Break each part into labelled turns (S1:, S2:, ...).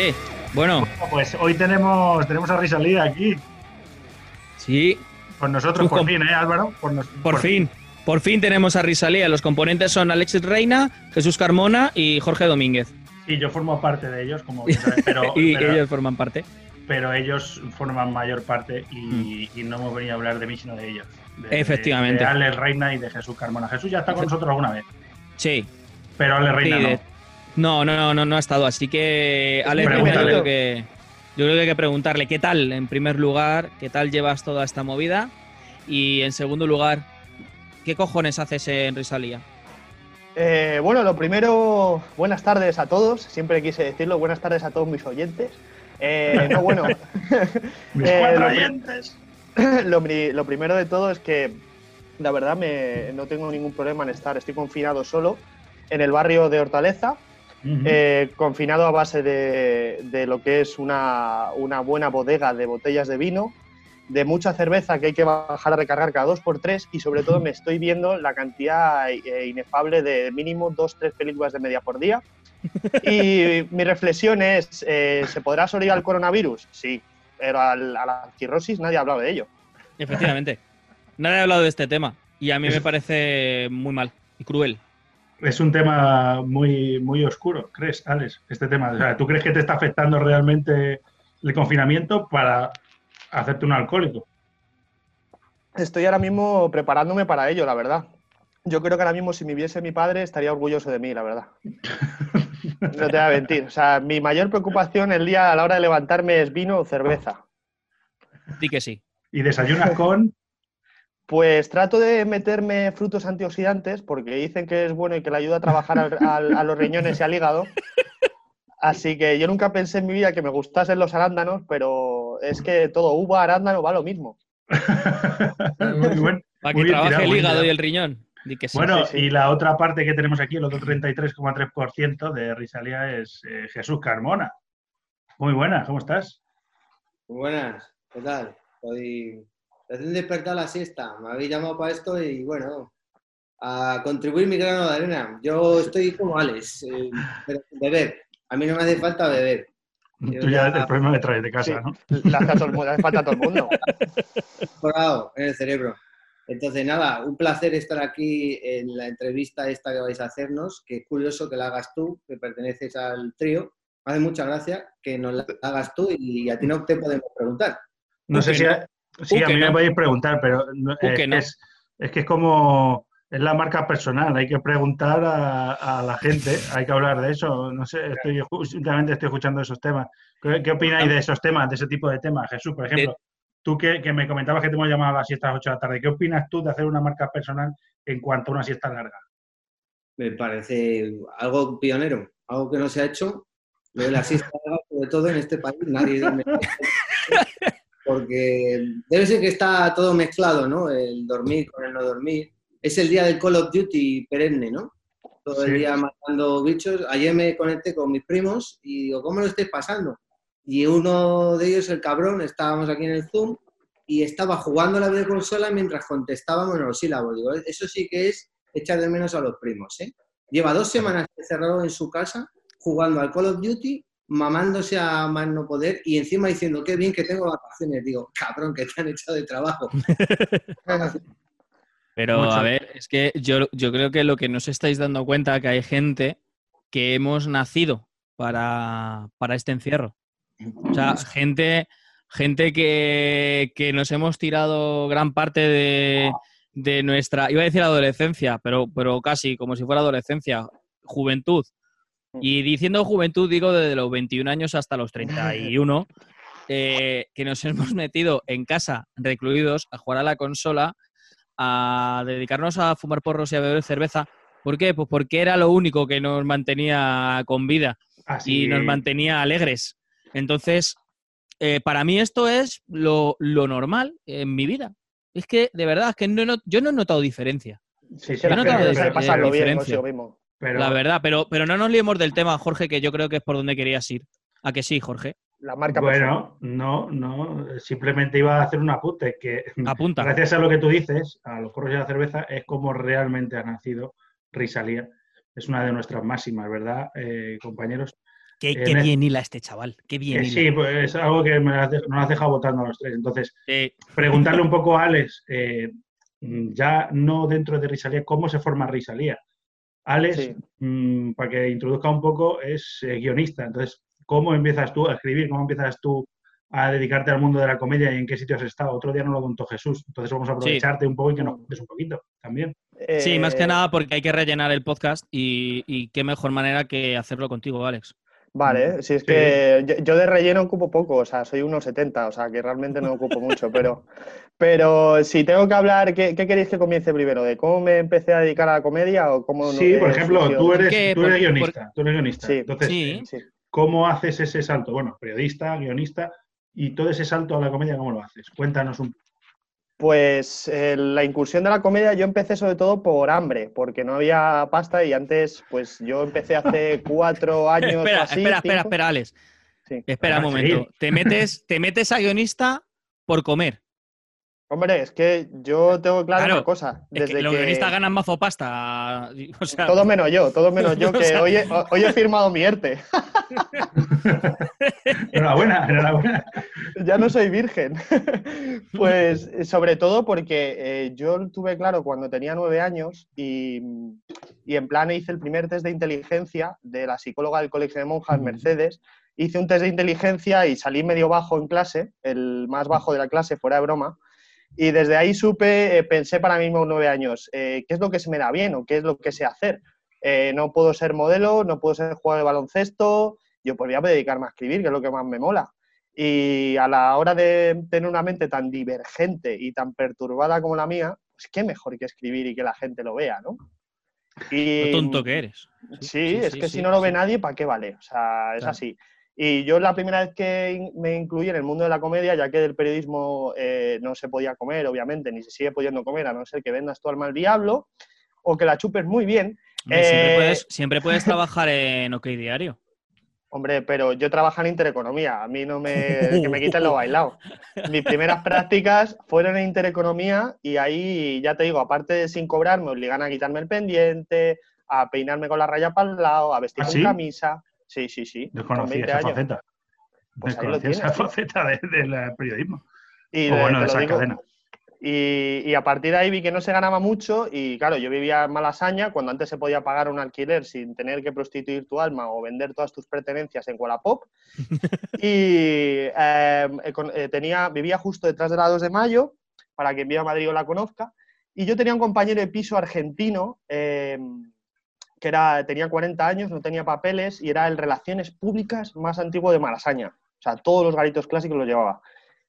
S1: Bueno, bueno, bueno.
S2: Eh, bueno,
S1: Pues hoy tenemos, tenemos a Risalía aquí.
S2: sí,
S1: Con nosotros,
S2: Sus
S1: por fin, ¿eh, Álvaro? Por, nos-
S2: por fin. Por fin tenemos a Risalía. Los componentes son Alexis Reina, Jesús Carmona y Jorge Domínguez.
S1: Sí, yo formo parte de ellos, como sabes, pero,
S2: y
S1: pero,
S2: ellos forman parte.
S1: pero ellos forman mayor parte y, y no hemos venido a hablar de mí, sino de ellos. De-
S2: Efectivamente.
S1: De, de Alex Reina y de Jesús Carmona. Jesús ya está con nosotros alguna vez,
S2: Sí.
S1: pero Alex Reina
S2: Sí,
S1: no.
S2: No, no, no, no, no ha estado. Así que, Reina, yo creo que, yo creo que hay que preguntarle qué tal, en primer lugar, qué tal llevas toda esta movida. Y en segundo lugar, ¿qué cojones haces en Risalía?
S3: Eh, bueno, lo primero, buenas tardes a todos. Siempre quise decirlo, buenas tardes a todos mis oyentes. Eh, no, bueno,
S1: Mis
S3: Eh,
S1: cuatro
S3: lo-
S1: oyentes.
S3: lo, lo primero de todo es que la verdad me, no tengo ningún problema en estar. Estoy confinado solo en el barrio de Hortaleza, Eh, confinado a base de, de lo que es una, una buena bodega de botellas de vino, de mucha cerveza que hay que bajar a recargar cada dos por tres y sobre todo me estoy viendo la cantidad eh, inefable de mínimo dos, tres películas de media por día. Y mi reflexión es, eh, ¿se podrá sobrevivir al coronavirus? Sí, pero al- a la cirrosis nadie ha hablado de ello.
S2: Efectivamente. Nadie ha hablado de este tema. Y a mí me parece muy mal y cruel.
S1: Es un tema muy, muy oscuro, ¿crees, Alex? Este tema. O sea, ¿tú crees que te está afectando realmente el confinamiento para hacerte un alcohólico?
S3: Estoy ahora mismo preparándome para ello, la verdad. Yo creo que ahora mismo si me viese mi padre estaría orgulloso de mí, la verdad. No te voy a mentir. O sea, mi mayor preocupación el día a la hora de levantarme es vino o cerveza.
S2: Di que sí.
S1: Y desayunas con.
S3: Pues trato de meterme frutos antioxidantes porque dicen que es bueno y que le ayuda a trabajar al- al- a los riñones y al hígado. Así que yo nunca pensé en mi vida que me gustasen los arándanos, pero es que todo uva, arándano va lo mismo.
S1: Muy buen-
S2: Para
S1: muy
S2: que
S1: bien
S2: trabaje
S1: tirado,
S2: el hígado y el riñón. Di que sí.
S1: Bueno,
S3: sí, sí.
S1: y la otra parte que tenemos aquí, el otro 33,3% de Risalía, es eh, Jesús Carmona. Muy buena, ¿cómo estás?
S4: Muy buenas, ¿qué tal? Estoy recién despertado a la siesta. Me habéis llamado para esto y bueno, a contribuir mi grano de arena. Yo estoy como Alex, eh, pero beber. A mí no me hace falta beber. Yo
S1: Tú ya el problema me traes de casa,
S3: Sí.
S1: ¿no?
S3: Le hace, mundo, le hace falta a todo el mundo.
S4: Colado en el cerebro. Entonces, nada, un placer estar aquí en la entrevista esta que vais a hacernos, que es curioso que la hagas tú, que perteneces al trío. Me hace mucha gracia que nos la hagas tú y a ti no te podemos preguntar.
S1: No sé si sí,
S2: Uh,
S1: a mí me podéis preguntar, pero no-
S2: Uh,
S1: es,
S2: que no.
S1: es, es que es como es la marca personal, hay que preguntar a, a la gente, hay que hablar de eso. No sé, estoy últimamente estoy escuchando esos temas. ¿Qué, qué opináis de esos temas, de ese tipo de temas? Jesús, por ejemplo, tú que, que me comentabas que te hemos llamado a las siestas a las 8 de la tarde, ¿qué opinas tú de hacer una marca personal en cuanto a una siesta larga?
S4: Me parece algo pionero, algo que no se ha hecho. Lo de la siesta larga, sobre todo en este país, nadie. Porque debe ser que está todo mezclado, ¿no? El dormir con el no dormir. Es el día del Call of Duty perenne, ¿no? Todo el
S1: Sí.
S4: día matando bichos. Ayer me conecté con mis primos y digo, ¿cómo lo estáis pasando? Y uno de ellos, el cabrón, estábamos aquí en el Zoom y estaba jugando a la videoconsola mientras contestábamos en los sílabos. Digo, eso sí que es echar de menos a los primos, ¿eh? Lleva dos semanas encerrado en su casa jugando al Call of Duty, mamándose a más no poder y encima diciendo, qué bien que tengo vacaciones. Digo, cabrón, que te han echado de trabajo.
S2: Pero
S1: Mucho.
S2: a ver, es que yo, yo creo que lo que no os estáis dando cuenta que hay gente que hemos nacido para, para este encierro. O sea, gente, gente que, que nos hemos tirado gran parte de, de nuestra, iba a decir adolescencia, pero, pero casi como si fuera adolescencia, juventud. Y diciendo juventud digo desde los 21 años hasta los 31, eh, que nos hemos metido en casa recluidos a jugar a la consola, a dedicarnos a fumar porros y a beber cerveza. ¿Por qué? Pues porque era lo único que nos mantenía con vida
S1: Así
S2: y nos mantenía alegres. Entonces, eh, para mí esto es lo, lo normal en mi vida. Es que, de verdad, es que no he not- yo no he notado diferencia.
S1: Sí, sí,
S3: Que la
S2: no
S3: pasarlo bien
S2: diferencia.
S1: Pero-
S2: La verdad, pero, pero no nos liemos del tema, Jorge, que yo creo que es por donde querías ir. ¿A que sí, Jorge?
S3: La marca personal.
S1: Bueno, no, no, simplemente iba a hacer un apunte que
S2: Apunta.
S1: gracias a lo que tú dices, a los porros y a la cerveza, es como realmente ha nacido Risalía. es una de nuestras máximas, ¿verdad, eh, compañeros?
S2: Qué,
S1: Eh,
S2: qué bien hila este chaval, qué bien
S1: Eh,
S2: hila.
S1: sí, pues es algo que me has nos has dejado votando a los tres. Entonces,
S2: Sí.
S1: preguntarle un poco a Alex, eh, ya no dentro de Risalía, ¿cómo se forma Risalía? Alex,
S3: Sí.
S1: mm, para que introduzca un poco, es eh, guionista. Entonces, ¿cómo empiezas tú a escribir? ¿Cómo empiezas tú a dedicarte al mundo de la comedia y en qué sitio has estado? Otro día no lo contó Jesús. Entonces, vamos a aprovecharte un poco y que nos cuentes un poquito también.
S2: Sí, más que
S3: Eh,
S2: nada porque hay que rellenar el podcast y, y qué mejor manera que hacerlo contigo, Alex.
S3: Vale, si es
S1: Sí.
S3: que yo, yo de relleno ocupo poco, o sea, soy unos 70, o sea, que realmente no ocupo mucho, pero, pero si tengo que hablar, ¿qué, qué queréis que comience primero? ¿De cómo me empecé a dedicar a la comedia o cómo no-
S1: Sí, por
S3: eh,
S1: ejemplo,
S3: surgió?
S1: tú eres, tú eres
S2: por-
S1: guionista. Tú eres guionista.
S3: Sí.
S1: Entonces,
S2: Sí.
S1: ¿cómo haces ese salto? Bueno, periodista, guionista, y todo ese salto a la comedia, ¿cómo lo haces? Cuéntanos un
S3: Pues eh, la incursión de la comedia yo empecé sobre todo por hambre, porque no había pasta y antes, pues yo empecé hace cuatro años
S2: espera,
S3: así.
S2: espera, espera,
S3: cinco.
S2: espera, Alex.
S3: Sí.
S2: Espera un
S1: Ah,
S2: momento.
S1: sí.
S2: Te metes, te metes a guionista por comer.
S3: Hombre, es que yo tengo claro,
S2: Claro,
S3: una cosa.
S2: Es
S3: Desde
S2: que los
S3: que-
S2: guionistas ganan mazo pasta. O sea,
S3: Todo menos yo, todo menos yo,
S2: O
S3: que
S2: sea-
S3: hoy, he, hoy he firmado mi ERTE.
S1: Enhorabuena, enhorabuena.
S3: Ya no soy virgen. pues eh, sobre todo porque eh, yo tuve claro cuando tenía nueve años y, y en plan hice el primer test de inteligencia de la psicóloga del Colegio de Monjas. Mercedes. Hice un test de inteligencia y salí medio bajo en clase, el más bajo de la clase, fuera de broma. Y desde ahí supe, eh, pensé para mí mismo nueve años, eh, ¿qué es lo que se me da bien o qué es lo que sé hacer? No puedo ser modelo, no puedo ser jugador de baloncesto, yo pues voy a dedicarme a escribir, que es lo que más me mola. Y a la hora de tener una mente tan divergente y tan perturbada como la mía, pues qué mejor que escribir y que la gente lo vea, ¿no? Y,
S2: lo tonto que eres.
S3: Sí, es
S2: sí,
S3: que si no lo ve nadie, ¿para qué vale? O sea, es
S2: Claro.
S3: así. Y yo la primera vez que me incluí en el mundo de la comedia, ya que del periodismo eh, no se podía comer, obviamente, ni se sigue pudiendo comer, a no ser que vendas tu alma al diablo o que la chupes muy bien.
S2: Hombre, siempre,
S3: Eh,
S2: puedes, siempre puedes trabajar en OK Diario.
S3: Hombre, pero yo trabajo en Intereconomía, a mí no me, que me quiten lo bailado. Mis primeras prácticas fueron en Intereconomía y ahí, ya te digo, aparte de sin cobrar, me obligan a quitarme el pendiente, a peinarme con la raya para el lado, a vestir
S1: ¿Ah,
S3: con
S1: sí?
S3: camisa. Sí, sí, sí. con
S1: Desconocía
S3: 20
S1: esa
S3: años.
S1: faceta.
S3: Pues
S1: Desconocía esa faceta de- del eh, periodismo.
S3: Y
S1: o
S3: de-
S1: bueno, de
S3: lo
S1: esa
S3: digo,
S1: cadena.
S3: Y, y a partir de ahí vi que no se ganaba mucho y claro, yo vivía en Malasaña cuando antes se podía pagar un alquiler sin tener que prostituir tu alma o vender todas tus pertenencias en Wallapop. y eh, con- eh, tenía, vivía justo detrás de la 2 de mayo, para quien viva a Madrid o la conozca. Y yo tenía un compañero de piso argentino eh, que era, tenía 40 años, no tenía papeles y era el Relaciones Públicas más antiguo de Malasaña. O sea, todos los garitos clásicos los llevaba.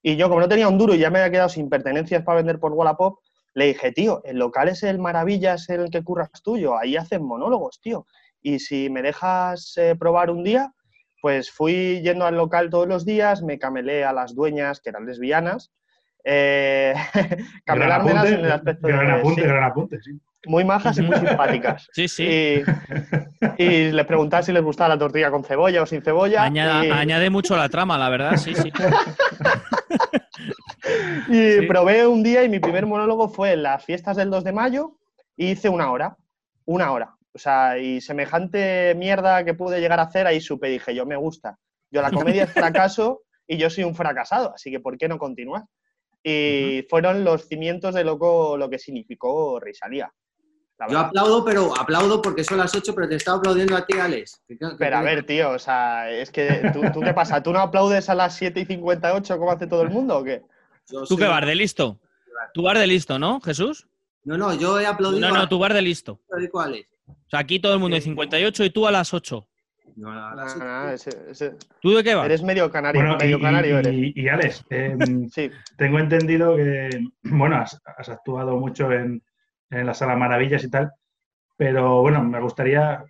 S3: Y yo, como no tenía un duro y ya me había quedado sin pertenencias para vender por Wallapop, le dije, tío, el local es el Maravillas, el que curras tuyo, ahí hacen monólogos, tío. Y si me dejas eh, probar un día, pues fui yendo al local todos los días, me camelé a las dueñas, que eran lesbianas, eh,
S1: Gran apunte,
S3: en el aspecto
S1: gran
S3: de...
S1: apunte,
S3: sí,
S1: gran apunte, sí.
S3: Muy majas y muy simpáticas.
S2: Sí, sí.
S3: Y, y les preguntaba si les gustaba la tortilla con cebolla o sin cebolla.
S2: Añada-
S3: y-
S2: Añade mucho la trama, la verdad, sí, sí.
S3: Y
S2: Sí.
S3: probé un día y mi primer monólogo fue en las fiestas del 2 de mayo y hice una hora. Una hora. O sea, y semejante mierda que pude llegar a hacer, ahí supe, dije, yo me gusta. Yo la comedia es fracaso y yo soy un fracasado, así que ¿por qué no continuar? Y fueron los cimientos de loco lo que significó Risalía. La
S4: Yo aplaudo, pero aplaudo porque son las 8, pero te estaba aplaudiendo a ti, Alex. Que- que-
S3: Pero a
S4: que-
S3: ver, tío, o sea, es que ¿tú, tú qué pasa? ¿Tú no aplaudes a las 7 y 58 como hace todo el mundo o qué?
S4: yo
S2: ¿Tú
S4: soy-
S2: qué vas de listo? ¿Tú vas de listo, no, Jesús?
S4: No, no, yo he aplaudido
S2: No,
S4: a,
S2: no, tú vas de listo. O sea, aquí todo el mundo hay 58 y tú a las 8.
S4: No, a las ocho.
S3: ese- ese-
S2: ¿Tú de qué vas?
S3: Eres medio canario,
S1: Bueno, y,
S3: medio canario eres.
S1: y- y, Alex, eh,
S3: Sí,
S1: tengo entendido que, bueno, has, has actuado mucho en, en la Sala Maravillas y tal, pero bueno, me gustaría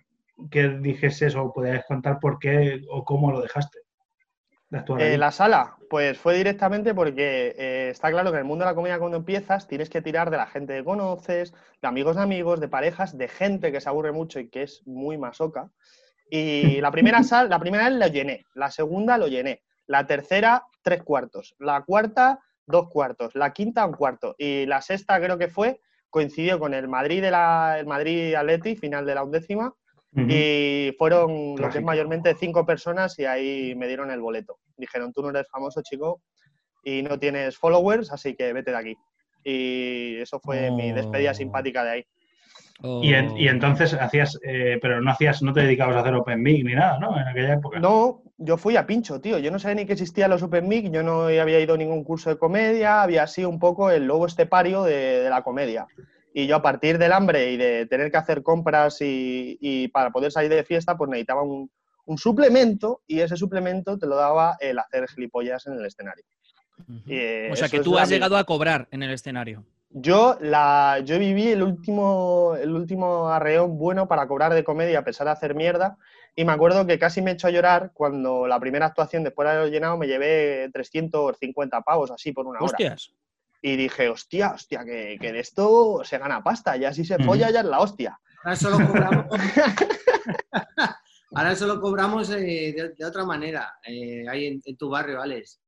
S1: que dijeses o pudieras contar por qué o cómo lo dejaste de.
S3: Eh, la sala, pues fue directamente porque eh, está claro que en el mundo de la comedia cuando empiezas tienes que tirar de la gente que conoces, de amigos de amigos, de parejas, de gente que se aburre mucho y que es muy masoca. Y la primera sala, la primera vez lo llené, la segunda lo llené, la tercera tres cuartos, la cuarta dos cuartos, la quinta un cuarto y la sexta creo que fue coincidió con el Madrid de la el Madrid Atleti final de la undécima. Y fueron lo que es mayormente cinco personas y ahí me dieron el boleto. Dijeron, tú no eres famoso, chico, y no tienes followers, así que vete de aquí. Y eso fue mi despedida
S2: Oh.
S3: simpática de ahí.
S1: Y, en- y entonces hacías, eh, pero no hacías, no te dedicabas a hacer Open Mic ni nada, ¿no? En aquella época.
S3: No, yo fui a pincho, tío. Yo no sabía ni que existían los Open Mic, yo no había ido a ningún curso de comedia, había sido un poco el lobo estepario de, de la comedia. Y yo a partir del hambre y de tener que hacer compras y, y para poder salir de fiesta, pues necesitaba un, un suplemento y ese suplemento te lo daba el hacer gilipollas en el escenario. Eh,
S2: O sea que tú has
S3: vida.
S2: llegado a cobrar en el escenario.
S3: Yo, la, yo viví el último, el último arreón bueno para cobrar de comedia a pesar de hacer mierda. Y me acuerdo que casi me he hecho a llorar cuando la primera actuación, después de haberlo llenado, me llevé 350 pavos así por una hora.
S2: Hostias.
S3: Y dije, hostia, hostia, que, que de esto se gana pasta. Ya si se
S1: Ujú.
S3: folla, ya es la hostia.
S4: Ahora solo cobramos. Ahora solo cobramos eh, de, de otra manera. eh, ahí en, en tu barrio, Alex.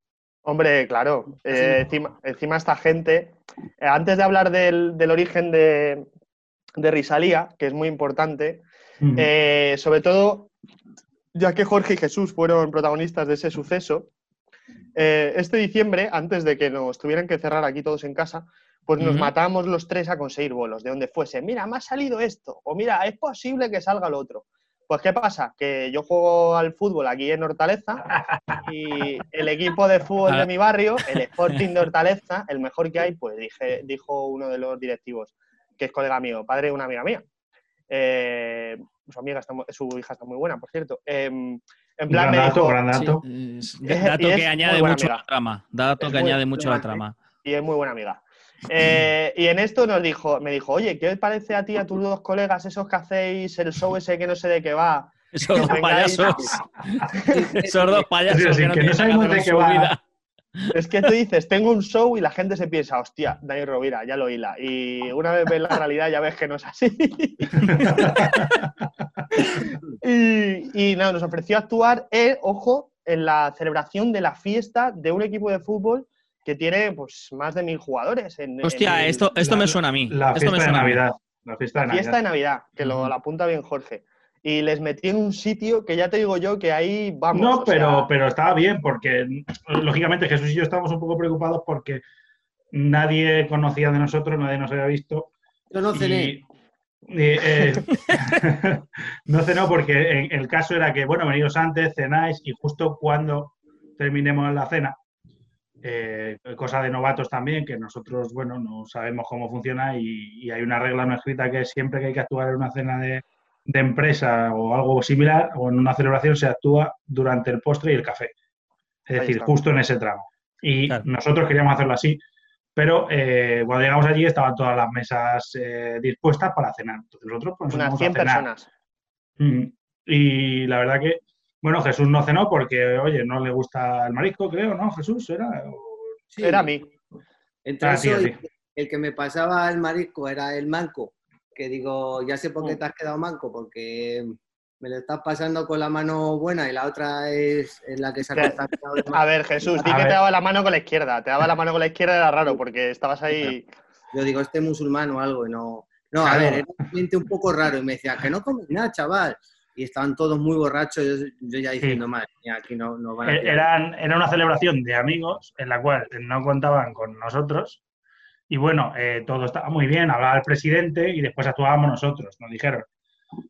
S3: Hombre, claro. eh, encima, encima esta gente. eh, antes de hablar del, del origen de, de Risalía, que es muy importante. Eh, sobre todo, ya que Jorge y Jesús fueron protagonistas de ese suceso, este diciembre, antes de que nos tuvieran que cerrar aquí todos en casa, pues nos matamos los tres a conseguir bolos, de donde fuese. Mira, me ha salido esto, o mira, es posible que salga lo otro. Pues, ¿qué pasa? Que yo juego al fútbol aquí en Hortaleza y el equipo de fútbol de mi barrio, el Sporting de Hortaleza, el mejor que hay, pues dije, dijo uno de los directivos, que es colega mío, padre de una amiga mía. Eh, su amiga está, su hija está muy buena, por cierto. Em, en plan,
S1: gran
S3: me
S1: dato,
S3: dijo,
S1: gran dato.
S2: Sí, es-
S3: Es-
S2: dato que añade mucho a
S3: amiga.
S2: la trama. Dato
S3: Es
S2: que
S3: muy
S2: añade mucho a la trama.
S3: y es muy buena amiga. Eh, y en esto nos dijo, me dijo, oye, ¿qué os parece a ti, a tus dos colegas, esos que hacéis el show ese que no sé de qué va?
S2: Esos dos
S3: Vengáis.
S2: payasos. Esos dos payasos
S1: sí,
S2: que no
S1: sabemos de qué va.
S2: vida.
S3: Es que tú dices, tengo un show y la gente se piensa, hostia, Dani Rovira, ya lo hila. Y una vez ves la realidad ya ves que no es así. y, y nada, nos ofreció actuar, eh, ojo, en la celebración de la fiesta de un equipo de fútbol que tiene pues más de mil jugadores. En, en
S2: Hostia,
S3: el-
S2: esto, esto
S1: La-
S2: me suena a mí.
S1: La
S2: esto
S1: fiesta de
S2: suena.
S1: Navidad. La fiesta de
S3: La fiesta de
S1: Navidad.
S3: Que lo, apunta bien Jorge. Y les metí en un sitio que ya te digo yo que ahí vamos.
S1: No, pero,
S3: sea,
S1: pero estaba bien porque, lógicamente, Jesús y yo estábamos un poco preocupados porque nadie conocía de nosotros, nadie nos había visto.
S4: Yo no cené.
S1: Y, y, eh, no cenó porque en- el caso era que, bueno, venidos antes, cenáis y justo cuando terminemos la cena, eh, cosa de novatos también, que nosotros, bueno, no sabemos cómo funciona y, y hay una regla no escrita que siempre que hay que actuar en una cena de, de empresa o algo similar o en una celebración se actúa durante el postre y el café. Es decir, justo en ese tramo. Y
S2: Claro.
S1: nosotros queríamos hacerlo así, pero eh, cuando llegamos allí estaban todas las mesas eh, dispuestas para cenar. Entonces nosotros pues, nos
S3: unas
S1: fuimos a
S3: 100
S1: cenar.
S3: personas.
S1: Mm. Y la verdad que, bueno, Jesús no cenó porque, oye, no le gusta el marisco, creo, ¿no? Jesús era.
S4: Sí.
S3: Era a mí.
S4: Entre
S1: Ah, sí,
S4: eso y
S1: sí.
S4: el que me pasaba el marisco era el manco, que digo, ya sé por qué
S3: Mm.
S4: te has quedado manco, porque me lo estás pasando con la mano buena y la otra es, es la que se ha
S3: A ver, Jesús, di
S1: A
S3: que
S1: ver.
S3: te daba la mano con la izquierda. Te daba la mano con la izquierda era raro porque estabas ahí.
S4: Yo digo, este musulmán o algo, y no. No, a
S1: Claro.
S4: ver, era un un poco raro y me decía, que no comes nada, chaval. Y estaban todos muy borrachos, yo, yo ya diciendo, madre mía, aquí no, no van a tirar".
S1: Eran, era una celebración de amigos en la cual no contaban con nosotros. Y bueno, eh, todo estaba muy bien, hablaba el presidente y después actuábamos nosotros, nos dijeron.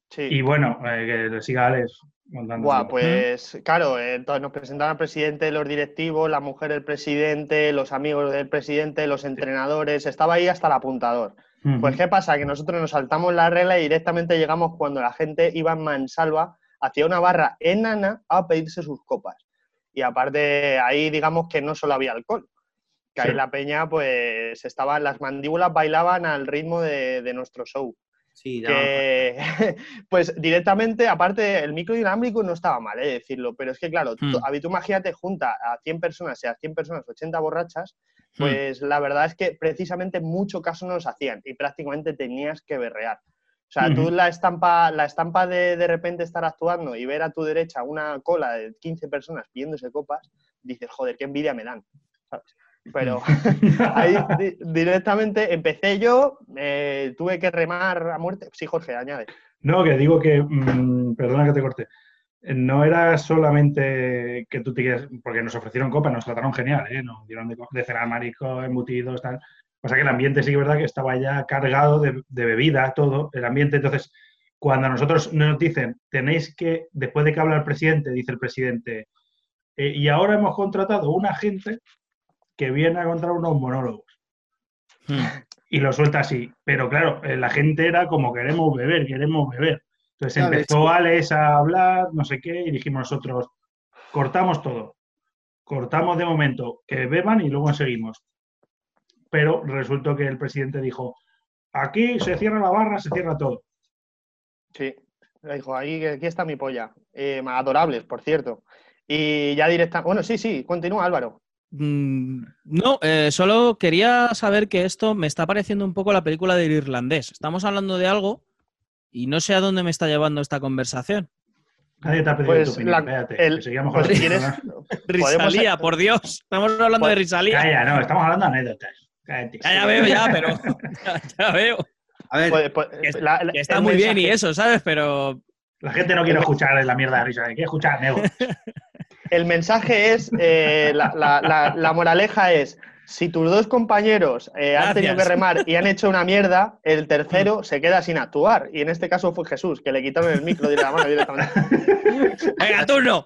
S3: Sí.
S1: Y bueno, eh, que le siga Alex contando.
S3: Buah, pues claro, eh, entonces nos presentaron al presidente, los directivos, la mujer del presidente, los amigos del presidente, los entrenadores, estaba ahí hasta el apuntador. Pues ¿qué pasa? Que nosotros nos saltamos la regla y directamente llegamos cuando la gente iba en mansalva hacia una barra enana a pedirse sus copas. Y aparte ahí digamos que no solo había alcohol, que ahí
S1: Sí.
S3: la peña pues estaban, las mandíbulas bailaban al ritmo de, de nuestro show
S4: Sí,
S3: que pues directamente, aparte, el micro dinámico no estaba mal, eh, decirlo, pero es que claro, ver, tú imagínate junta a 100 personas y a 100 personas 80 borrachas,
S2: Hmm.
S3: pues la verdad es que precisamente mucho caso nos hacían y prácticamente tenías que berrear. O sea, tú
S1: Ujú.
S3: la estampa, la estampa de de repente estar actuando y ver a tu derecha una cola de 15 personas pidiéndose copas, dices, joder, qué envidia me dan. ¿sabes? Pero ahí di- directamente empecé yo, eh, tuve que remar a muerte. Sí, Jorge, añade.
S1: No, que digo que, mm, perdona que te corte, no era solamente que tú te quieras, porque nos ofrecieron copa, nos trataron genial, ¿eh? nos dieron de, de cenar marisco, embutidos, tal. O sea que el ambiente sí que es verdad que estaba ya cargado de, de bebida, todo, el ambiente. Entonces, cuando a nosotros nos dicen, tenéis que, después de que habla el presidente, dice el presidente, "Eh, y ahora hemos contratado una gente que viene a contar unos monólogos.
S2: Hmm.
S1: Y lo suelta así. Pero claro, eh, la gente era como queremos beber, queremos beber. Entonces
S4: Claro,
S1: empezó Alex a hablar, no sé qué, y dijimos nosotros, cortamos todo. Cortamos de momento, que beban y luego seguimos. Pero resultó que el presidente dijo, aquí se cierra la barra, se cierra todo.
S3: Sí, le dijo, ahí, aquí está mi polla. Eh, adorables, por cierto. Y ya directa. Bueno, sí, sí, continúa Álvaro.
S2: Mm, No, eh, solo quería saber que esto me está pareciendo un poco la película del irlandés. Estamos hablando de algo y no sé a dónde me está llevando esta conversación.
S1: Nadie te ha pedido
S3: Pues
S1: tu opinión,
S3: la-
S1: espérate,
S3: el-
S1: que.
S2: Risalía, por Dios. Estamos hablando
S3: Pues-
S2: de Risalía.
S1: Calla, no, estamos hablando de anécdotas. Cállate.
S2: Ya, ya veo, ya, pero ya, ya veo.
S4: A ver,
S3: pues- pues,
S2: Que es-
S3: la- la-
S2: Que está muy bien y eso, ¿sabes? Pero
S1: La gente no quiere escuchar la mierda de risa, quiere escuchar anécdotas.
S3: El mensaje es, eh, la, la- la- la moraleja es, si tus dos compañeros eh, han tenido que remar y han hecho una mierda, el tercero se queda sin actuar. Y en este caso fue Jesús, que le quitaron el micro de la mano directamente.
S2: venga, turno.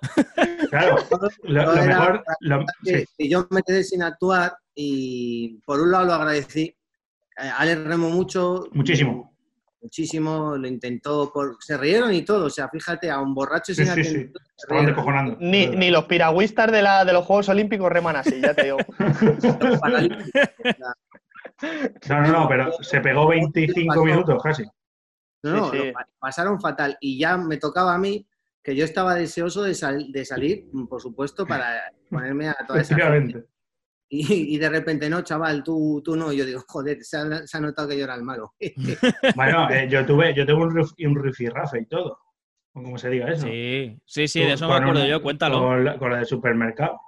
S1: Claro, lo, mejor. lo- sí,
S4: yo me quedé sin actuar y por un lado lo agradecí. Eh, Alex remó mucho.
S1: Muchísimo.
S4: Muchísimo, lo intentó, por, se rieron y todo. O sea, fíjate, a un borracho
S1: Sí,
S4: sin
S1: sí, sí.
S3: Ni, ni los piragüistas de, la, de los Juegos Olímpicos reman así, ya te digo.
S1: No, no, no, pero se pegó 25 minutos casi.
S4: No, no,
S3: Sí, sí.
S4: lo pa- pasaron fatal. Y ya me tocaba a mí, que yo estaba deseoso de, sal- de salir, por supuesto, para ponerme a toda esa gente. Y, y de repente, no, chaval, tú, tú no. Y yo digo, joder, se ha, se ha notado que yo era el malo.
S1: Bueno, eh, yo tuve, yo tuve un, rif- un rifirrafe y todo. O como se diga eso.
S2: Sí, sí, sí, de eso me acuerdo
S1: un-
S2: yo, cuéntalo.
S1: Con la, con la del supermercado.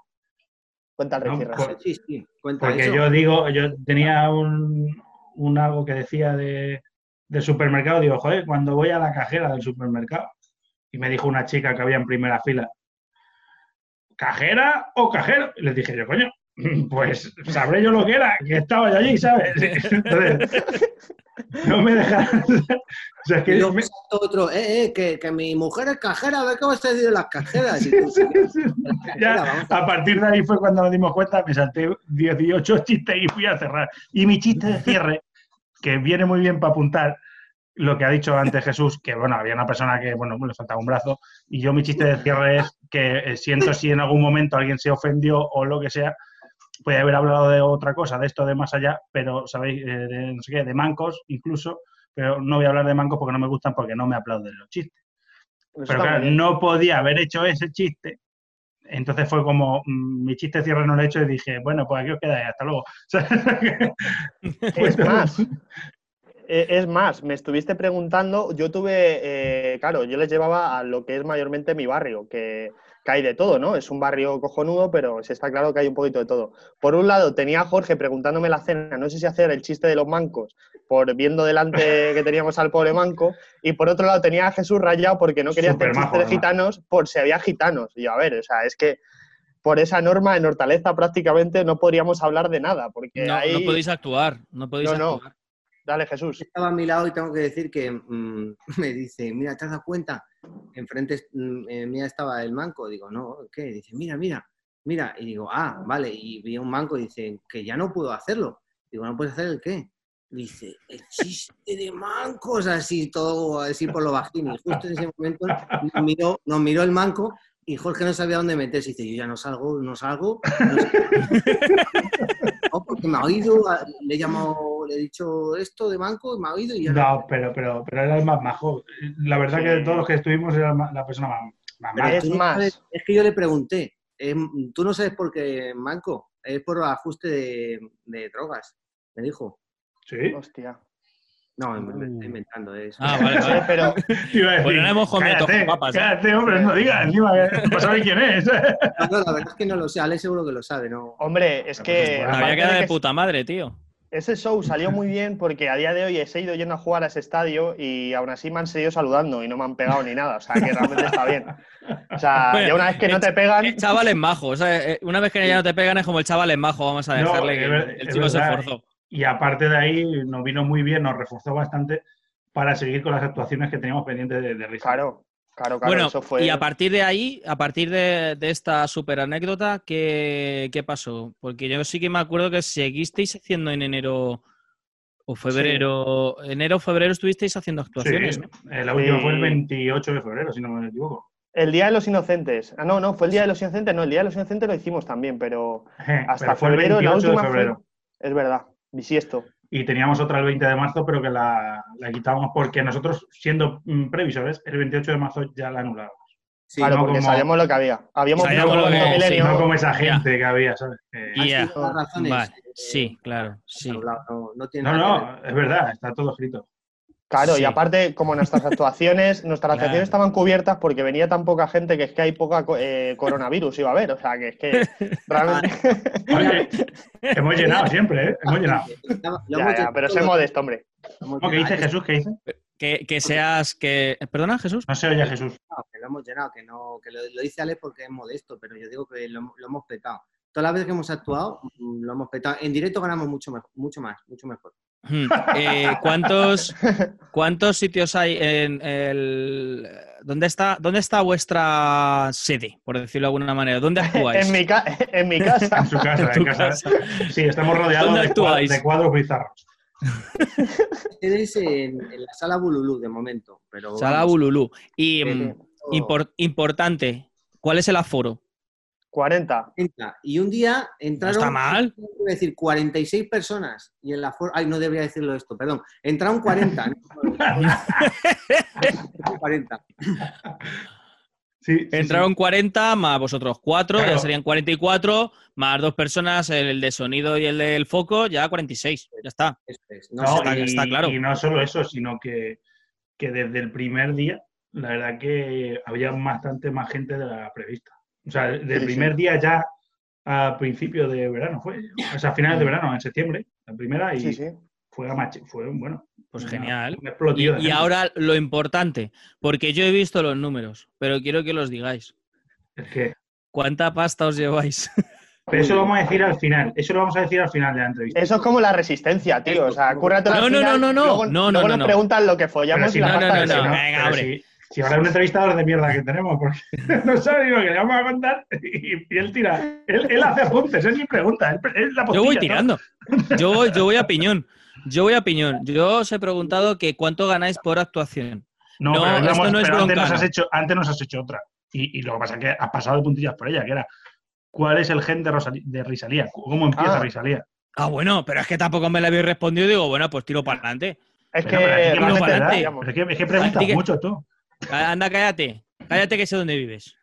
S3: Cuenta el
S1: No,
S3: Ricky
S1: por-
S3: Rafa.
S4: sí, sí, cuenta
S1: Porque
S4: eso.
S1: yo digo, yo tenía un, un algo que decía de, del supermercado, digo, joder, cuando voy a la cajera del supermercado. Y me dijo una chica que había en primera fila, ¿cajera o cajero? Y les dije yo, coño, pues sabré yo lo que era, que estaba yo allí, ¿sabes? Entonces, no me dejaron. O sea, es
S4: Y
S1: que
S4: luego
S1: me-
S4: otro, eh, eh, que, que mi mujer es cajera, a ver qué vas a decir de las cajeras. Y tú, sí, la
S1: Ya,
S4: cajera, vamos a-
S1: a partir de ahí fue cuando nos dimos cuenta, me salté 18 chistes y fui a cerrar. Y mi chiste de cierre, que viene muy bien para apuntar lo que ha dicho antes Jesús, que bueno, había una persona que, bueno, le faltaba un brazo, y yo mi chiste de cierre es que eh, siento si en algún momento alguien se ofendió o lo que sea, puede haber hablado de otra cosa, de esto de más allá, pero, ¿sabéis? Eh, de, no sé qué, de mancos incluso, pero no voy a hablar de mancos porque no me gustan, porque no me aplauden los chistes.
S3: Eso
S1: Pero claro,
S3: bien.
S1: no podía haber hecho ese chiste. Entonces fue como, mm, mi chiste cierre no lo he hecho y dije, bueno, pues aquí os quedáis, hasta luego.
S3: Es más, eh, es más, me estuviste preguntando, yo tuve, eh, claro, yo les llevaba a lo que es mayormente mi barrio, que, que hay de todo, ¿no? Es un barrio cojonudo, pero se está claro que hay un poquito de todo. Por un lado, tenía a Jorge preguntándome la cena, no sé si hacer el chiste de los mancos, por viendo delante que teníamos al pobre manco, y por otro lado tenía a Jesús rayado porque no quería hacer chiste de
S1: además.
S3: gitanos por si había gitanos. Y yo, a ver, o sea, es que por esa norma en Hortaleza prácticamente no podríamos hablar de nada, porque
S2: No, podéis actuar, no podéis
S3: No, no.
S2: actuar.
S3: Dale, Jesús.
S4: Estaba a mi lado y tengo que decir que mm, me dice, mira, ¿te has dado cuenta? Enfrente mm, eh, mía estaba el manco. Digo, no, ¿qué? Dice, mira, mira, mira. Y digo, ah, vale. Y vi un manco y dice, que ya no puedo hacerlo. Digo, ¿no puedes hacer el qué? Dice, el chiste de mancos, así todo, así por lo bajín. Y justo en ese momento nos miró, nos miró el manco y Jorge no sabía dónde meterse. Dice, yo ya no salgo. No, salgo". No, porque me ha oído, le he llamado, le he dicho esto de manco y me ha oído y ya
S1: No, pero, pero, pero era el más majo. La verdad
S3: Sí.
S1: que de todos los que estuvimos era la persona más, más maja.
S3: Es
S4: no
S3: más.
S4: sabes- es que yo le pregunté, eh, tú no sabes por qué manco, es por ajuste de, de drogas, me dijo.
S1: Sí.
S3: Hostia.
S4: No, me, me
S2: Uh.
S4: estoy inventando eso.
S2: Ah, vale, vale.
S3: pero
S1: decir,
S2: Pues no le hemos comido
S1: cállate,
S2: papas, ¿eh?
S1: cállate, hombre, no digas. Encima no sabes quién es.
S4: No, no, la verdad es que no lo sé, Ale seguro que lo sabe, ¿no?
S3: Hombre, es que.
S1: Bueno,
S2: Había
S3: aparte
S2: quedado
S3: de
S2: puta madre, tío.
S3: ese show salió muy bien porque a día de hoy he ido yendo a jugar a ese estadio y aún así me han seguido saludando y no me han pegado ni nada. O sea, que realmente está bien. O sea,
S2: Bueno,
S3: ya una vez que no te pegan.
S2: El chaval es majo. O sea, eh, una vez que ya no te pegan es como el chaval es majo. Vamos a dejarle que el chico se esforzó.
S1: Y aparte de ahí, nos vino muy bien, nos reforzó bastante para seguir con las actuaciones que teníamos pendientes de, de Risa.
S3: Claro, claro, claro.
S2: bueno,
S3: eso fue.
S2: y a partir de ahí, a partir de, de esta super anécdota, ¿qué, qué pasó? Porque yo sí que me acuerdo que seguisteis haciendo en enero o febrero. Enero o febrero estuvisteis haciendo
S1: Sí,
S2: actuaciones, ¿no?
S1: eh, la última
S3: Sí.
S1: fue el 28 de febrero, si no me equivoco.
S3: El Día de los Inocentes. Ah, no, no, fue el Día de los Inocentes. No, el Día de los Inocentes lo hicimos también, pero hasta
S1: pero fue el
S3: febrero, la
S1: 28 de
S3: última
S1: febrero.
S3: fue- Es verdad, bisiesto.
S1: Y teníamos otra el 20 de marzo, pero que la, la quitábamos porque nosotros, siendo mm, previsores, el 28 de marzo ya la anulábamos.
S4: Sí,
S3: claro,
S1: no
S3: porque
S1: como-
S3: sabíamos lo que había. Habíamos
S2: Sabíamos
S3: visto
S2: lo que-
S3: Cuarto
S2: sí.
S1: No como esa
S2: Ya.
S1: gente que había, ¿sabes? Eh,
S2: Y-
S4: han
S2: Ya.
S4: sido las razones.
S2: Vale,
S4: eh,
S2: sí, claro, sí.
S4: no, no
S1: no, es verdad, está todo escrito.
S3: Claro,
S2: Sí.
S3: y aparte, como nuestras actuaciones, nuestras
S2: Claro.
S3: actuaciones estaban cubiertas porque venía tan poca gente que es que hay poca eh, coronavirus, iba a haber. O sea, que es que realmente.
S1: Oye, hemos llenado siempre, ¿eh? Hemos llenado.
S3: Ya, ya, pero sé modesto, hombre.
S4: Lo hemos
S1: ¿Cómo que dice. Jesús? ¿Qué dice?
S2: Que, que seas que. ¿Perdona, Jesús?
S1: No se oye Jesús.
S4: No, que lo hemos llenado, que no, que lo, lo dice Ale porque es modesto, pero yo digo que lo, lo hemos petado. Todas las veces que hemos actuado, mm, lo hemos petado. En directo ganamos mucho mejor, mucho más, mucho mejor.
S2: Eh, ¿cuántos, ¿Cuántos sitios hay en el. ¿Dónde está, ¿Dónde está vuestra sede, por decirlo de alguna manera? ¿Dónde actuáis?
S3: En mi, ca- en mi casa.
S1: En su casa,
S2: En tu
S1: en casa.
S2: casa.
S1: Sí, estamos rodeados
S2: ¿Dónde
S1: de, cuadros bizarros.
S4: Ustedes en, en la sala Bululú de momento, pero
S2: Sala
S4: vamos,
S2: Bululú. Y mm, importante, ¿cuál es el aforo?
S3: 40.
S4: entra. Y un día
S2: No
S4: entraron,
S2: está mal.
S4: decir 46 personas y en la for- ay no debería decirlo esto, perdón, entraron 40. ¿no? 40.
S1: Sí, sí,
S2: Entraron 40 más vosotros 4,
S1: Claro.
S2: ya serían 44, más dos personas, el de sonido y el del foco, ya 46. Ya está.
S4: Es.
S1: sí.
S4: No,
S1: No,
S4: sé,
S2: está-
S1: y,
S2: está claro.
S1: y no solo eso, sino que, que desde el primer día, la verdad que había bastante más gente de la prevista. O sea, del
S3: Sí,
S1: primer
S3: sí.
S1: día ya a principio de verano fue, o sea, a finales de verano, en septiembre, la primera, y
S3: Sí, sí.
S1: fue a mach- fue bueno.
S2: Pues
S1: una-
S2: genial.
S1: Un
S2: Y, ahora lo importante, porque yo he visto los números, pero quiero que los digáis.
S1: Es que,
S2: ¿Cuánta pasta os lleváis?
S1: pero eso lo vamos a decir al final, eso lo vamos a decir al final de la entrevista.
S3: Eso es como la resistencia, tío. O sea, cúrratelo
S2: No,
S3: al
S2: no,
S3: final,
S2: no, no, no.
S3: Luego,
S2: No, no,
S3: luego
S2: no,
S3: nos
S2: no.
S3: preguntan lo que follamos
S1: si
S3: y la
S2: no,
S3: pasta
S2: no, no, no.
S3: ¿no?
S2: venga, hombre.
S1: Si, si ahora un entrevistador de mierda que tenemos, porque no sabe lo que le vamos a contar y, y él tira, él, él hace apuntes, él ni pregunta, él, él la
S2: Yo voy tirando. Yo voy, yo voy a piñón. Yo voy a piñón. Yo os he preguntado que cuánto ganáis por actuación.
S1: No,
S2: No,
S1: pero,
S2: esto no es
S1: pero antes, nos has hecho, antes nos has hecho otra. Y, y lo que pasa es que has pasado de puntillas por ella, que era ¿cuál es el gen de, Rosali- de Risalía? ¿Cómo empieza
S3: Ah.
S1: Risalía?
S2: Ah, bueno, pero es que tampoco me la habéis respondido. Digo, bueno, pues tiro para adelante.
S3: Es que
S1: Pero, es que, es que preguntas mucho tú.
S2: Anda, cállate. Cállate que sé dónde vives.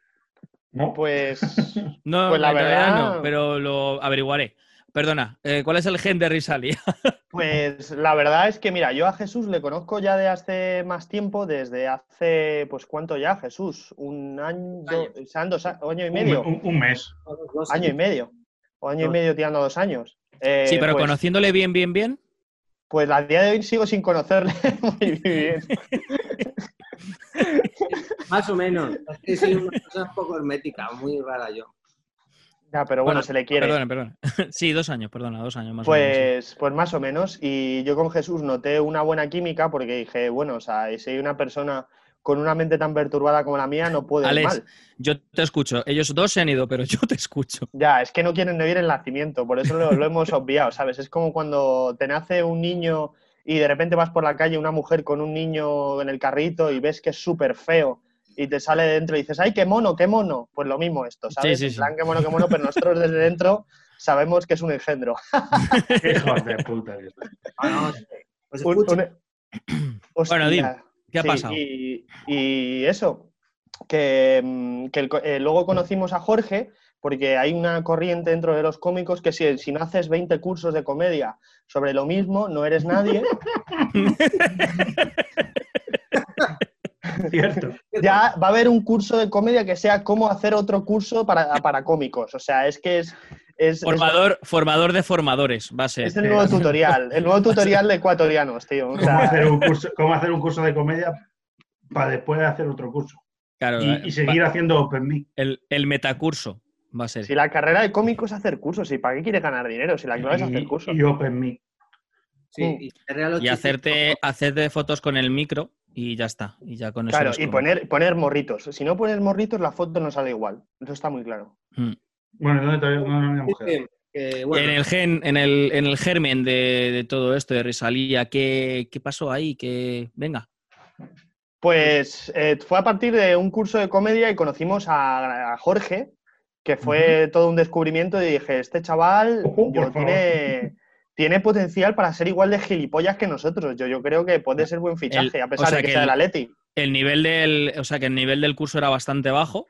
S1: ¿no?
S3: Pues
S2: No,
S3: Pues la verdad-
S2: no, pero lo averiguaré. Perdona, eh, ¿cuál es el gen de Risalia?
S3: Pues la verdad es que, mira, yo a Jesús le conozco ya de hace más tiempo, desde hace, pues, ¿cuánto ya, Jesús? Un año, sean dos año y
S1: Un,
S3: medio,
S1: un- un mes.
S4: Todos dos
S3: año y medio, o año y medio tirando dos años. Eh,
S2: sí, pero
S3: pues,
S2: conociéndole bien, bien, bien.
S3: Pues a día de hoy sigo sin conocerle muy bien.
S4: Más o menos. Es que soy una persona un poco hermética, muy rara yo.
S3: Ya, pero bueno,
S2: Bueno,
S3: se le quiere.
S2: Perdona, perdona. Sí, dos años, perdona, dos años más o menos. sí.
S3: Pues, pues más o menos. Y yo con Jesús noté una buena química porque dije, bueno, o sea, si hay una persona con una mente tan perturbada como la mía, no puede ir
S2: Alex,
S3: mal.
S2: yo te escucho. Ellos dos se han ido, pero yo te escucho.
S3: Ya, es que no quieren vivir el nacimiento, por eso lo, lo hemos obviado, ¿sabes? Es como cuando te nace un niño y de repente vas por la calle, una mujer con un niño en el carrito y ves que es súper feo y te sale de dentro y dices, ¡ay, qué mono, qué mono! Pues lo mismo esto, ¿sabes?
S2: sí, sí.
S3: plan, qué mono, qué mono, pero nosotros desde dentro sabemos que es un engendro.
S1: Hijos de puta.
S4: Ah, no,
S3: Un- un-.
S2: Bueno, dime, ¿Qué ha
S3: Sí,
S2: pasado?
S3: Y, y eso, que, mm, que el eh, luego conocimos a Jorge, porque hay una corriente dentro de los cómicos que si, si no haces 20 cursos de comedia sobre lo mismo, no eres nadie.
S1: Cierto.
S3: ya va a haber un curso de comedia que sea cómo hacer otro curso para, para cómicos. O sea, es que es, Es, es-
S2: Formador, formador de formadores, va a ser.
S3: es el nuevo tutorial, el nuevo tutorial de ecuatorianos, tío. O
S1: ¿Cómo hacer un curso, cómo hacer un curso de comedia para después hacer otro curso?
S2: Claro,
S1: Y,
S2: eh,
S1: y seguir haciendo OpenMe.
S2: el, el metacurso va a ser.
S3: si la carrera de cómico es hacer cursos, ¿y para qué quiere ganar dinero? Si la clave es hacer cursos.
S1: Y, y OpenMe.
S4: Sí,
S3: Mm.
S4: y
S2: hacerte, hacerte fotos con el micro y ya está. Y ya con eso.
S3: Claro, y poner, poner morritos. Si no pones morritos, la foto no sale igual. Eso está muy claro.
S2: Mm.
S1: Bueno, ¿dónde?
S4: Que, que, bueno,
S2: En el gen, en el, en el germen de, de todo esto de Risalía, ¿qué, qué pasó ahí? ¿Qué... Venga.
S3: Pues eh, fue a partir de un curso de comedia y conocimos a, a Jorge, que fue todo un descubrimiento y dije, este chaval yo, tiene, tiene potencial para ser igual de gilipollas que nosotros. Yo, yo creo que puede ser buen fichaje,
S2: El-
S3: a pesar
S2: o sea
S3: de que,
S2: que
S3: sea
S2: el-
S3: del Atleti.
S2: El nivel del, o sea que el nivel del curso era bastante bajo.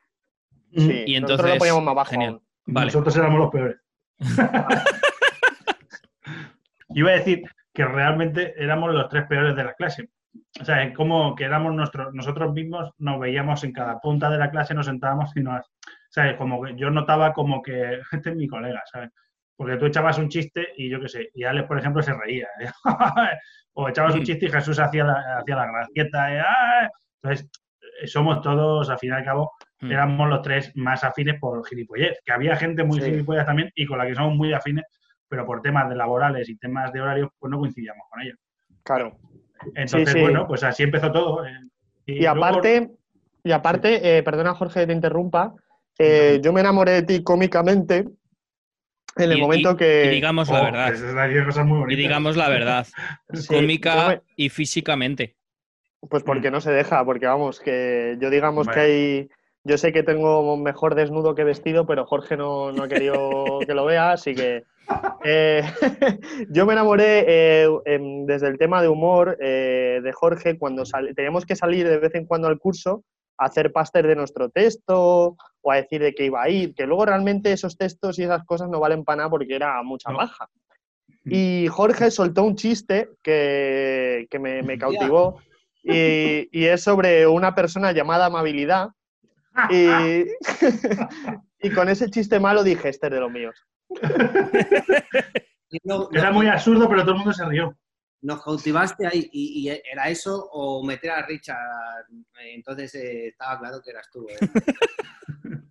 S3: Sí,
S2: y
S3: nosotros
S2: entonces,
S3: lo poníamos más bajo.
S2: genial.
S3: aún.
S2: Vale.
S1: Nosotros éramos los peores. Iba a decir que realmente éramos los tres peores de la clase. O sea, es como que éramos nuestros, nosotros mismos nos veíamos en cada punta de la clase, nos sentábamos y nos. ¿Sabes? Como que yo notaba como que este es mi colega, ¿sabes? Porque tú echabas un chiste y yo qué sé, y Alex, por ejemplo, se reía. ¿eh? o echabas un chiste y Jesús hacía la, hacía la gracieta. ¿eh? ¡Ah! Entonces, eh, somos todos, al fin y al cabo,
S2: Mm.
S1: éramos los tres más afines por gilipollez. Que había gente muy
S3: Sí.
S1: gilipollas también y con la que somos muy afines, pero por temas de laborales y temas de horarios, pues no coincidíamos con ellos.
S3: Claro.
S1: Entonces,
S3: sí.
S1: bueno, pues así empezó todo. eh.
S3: Y
S1: luego-
S3: aparte, y aparte eh, perdona Jorge que te interrumpa, eh, yo me enamoré de ti cómicamente en el
S2: Y-
S3: momento
S2: y-
S3: que...
S2: y digamos la
S1: Oh,
S2: verdad.
S1: muy
S2: Y digamos la verdad.
S3: Sí,
S2: Cómica
S3: me-
S2: y físicamente.
S3: Pues porque no se deja, porque vamos, que yo digamos
S1: Vale.
S3: que hay. Yo sé que tengo mejor desnudo que vestido, pero Jorge no, no ha querido que lo vea, así que. Eh, yo me enamoré eh, em, desde el tema de humor eh, de Jorge cuando teníamos que salir de vez en cuando al curso a hacer páster de nuestro texto o a decir de qué iba a ir, que luego realmente esos textos y esas cosas no valen para nada porque era mucha
S1: No.
S3: paja. Y Jorge soltó un chiste que, que me, me cautivó y, y es sobre una persona llamada amabilidad. Y, y con ese chiste malo dije, este es de los míos.
S4: no-
S1: Era
S4: no-
S1: muy absurdo, pero todo el mundo se rió.
S4: nos cautivaste ahí y, y era eso o meter a Richard. Entonces eh, estaba claro que eras tú. eh.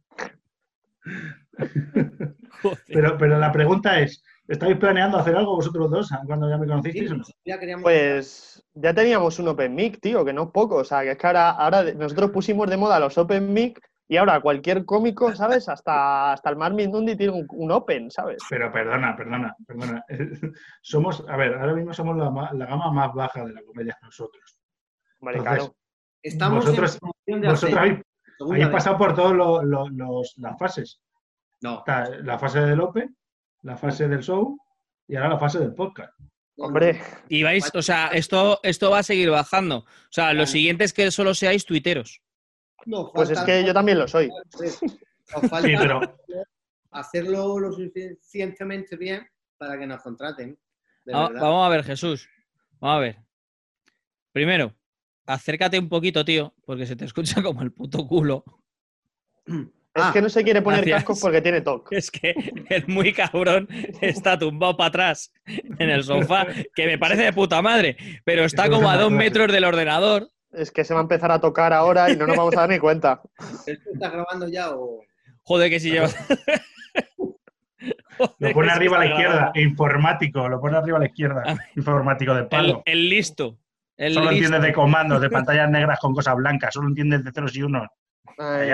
S1: Pero, pero la pregunta es, ¿estáis planeando hacer algo vosotros dos cuando ya me
S4: Sí,
S1: conocisteis? o no?
S4: ya queríamos-
S3: Pues ya teníamos un Open Mic, tío, que no es poco. O sea, que es que ahora, ahora nosotros pusimos de moda los Open Mic y ahora cualquier cómico, ¿sabes? Hasta, hasta el Mar Mindundi tiene un, un Open, ¿sabes?
S1: Pero perdona, perdona, perdona. Somos, a ver, ahora mismo somos la, ma- la gama más baja de la comedia nosotros.
S3: Vale,
S1: Entonces,
S3: claro.
S4: Estamos
S1: vosotros-
S4: en de
S1: Vosotros
S4: ascenso,
S1: habéis, pasado por todas las fases.
S4: No,
S1: Está la fase del Open, la fase del show y ahora la fase del podcast.
S3: Hombre,
S2: Y vais, o sea, esto, esto va a seguir bajando. O sea, lo siguiente es que solo seáis tuiteros.
S4: No,
S3: pues es que yo también lo soy.
S4: Nos falta
S1: Sí, pero
S4: hacerlo lo suficientemente bien para que nos contraten. de verdad.
S2: vamos a ver, Jesús. Vamos a ver. Primero, acércate un poquito, tío, porque se te escucha como el puto culo.
S3: Es
S4: Ah,
S3: que no se quiere poner
S2: gracias.
S3: cascos porque tiene TOC.
S2: Es que el muy cabrón está tumbado para atrás en el sofá, que me parece de puta madre, pero está
S1: Eso es
S2: como a dos metros del ordenador.
S3: Es que se va a empezar a tocar ahora y no nos vamos a dar ni cuenta.
S4: ¿Esto está grabando ya o...?
S2: Joder, que si llevas.
S1: Lo pone arriba a la izquierda,
S2: grabando.
S1: informático, lo pone arriba a la izquierda, informático de palo.
S2: el listo. El
S1: Solo
S2: listo.
S1: entiende de comandos, de pantallas negras con cosas blancas, solo entiende de ceros y unos.
S3: Ay,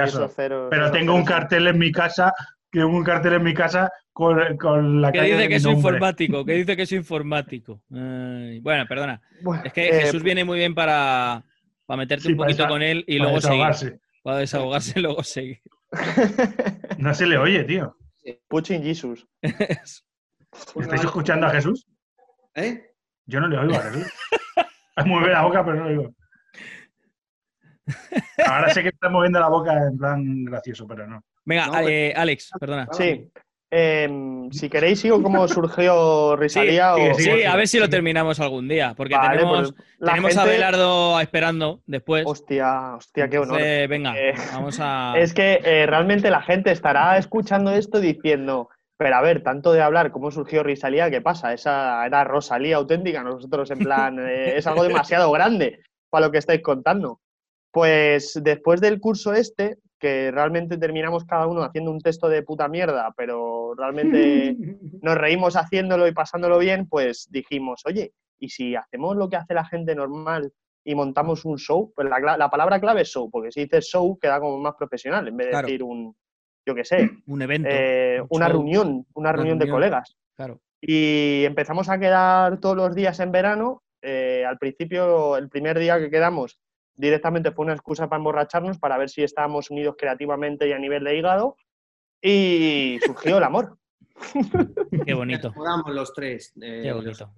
S1: Pero tengo un cartel en mi casa, que un cartel en mi casa con, con la
S2: Que
S1: calle
S2: dice
S1: de
S2: que
S1: mi
S2: es
S1: nombre.
S2: informático, que dice que es informático. Ay, bueno, perdona.
S3: Bueno,
S2: Es que
S3: eh,
S2: Jesús viene muy bien para, para meterte
S1: Sí,
S2: un
S1: para
S2: poquito con él y
S1: para
S2: luego seguir.
S1: desahogarse.
S2: Para desahogarse y luego seguir.
S1: No se le oye, tío.
S3: Puching Jesus.
S1: ¿Estáis escuchando a Jesús?
S4: ¿Eh?
S1: Yo no le oigo a Jesús. Mueve la boca, pero no le oigo. Ahora sé que está moviendo la boca en plan gracioso, pero no.
S2: Venga,
S4: No,
S2: eh, Alex, perdona.
S3: Sí. Em, si queréis, sigo cómo surgió Risalía.
S1: sigue,
S3: o...
S2: Sí, a ver si lo terminamos algún día, porque
S3: Vale,
S2: tenemos,
S3: pues, la
S2: tenemos a Belardo esperando después.
S3: Hostia, hostia, qué honor.
S2: Entonces, venga,
S3: Eh,
S2: vamos a...
S3: Es que eh, realmente la gente estará escuchando esto diciendo, Pero a ver, tanto de hablar, ¿cómo surgió Risalía? ¿Qué pasa? Esa era Rosalía auténtica, nosotros en plan, eh, es algo demasiado grande para lo que estáis contando. Pues después del curso este, que realmente terminamos cada uno haciendo un texto de puta mierda, pero realmente nos reímos haciéndolo y pasándolo bien, pues dijimos, oye, ¿y si hacemos lo que hace la gente normal y montamos un show? Pues la, la palabra clave es show, porque si dices show queda como más profesional, en vez de
S2: Claro.
S3: decir un, yo qué sé,
S2: Un evento.
S3: eh,
S2: un
S3: una
S2: show,
S3: reunión, una reunión de
S2: reunión.
S3: colegas.
S2: Claro.
S3: Y empezamos a quedar todos los días en verano. Eh, al principio, el primer día que quedamos, directamente fue una excusa para emborracharnos, para ver si estábamos unidos creativamente y a nivel de hígado. Y surgió el amor.
S2: Qué bonito.
S4: Jugamos los tres. eh,
S2: Qué bonito.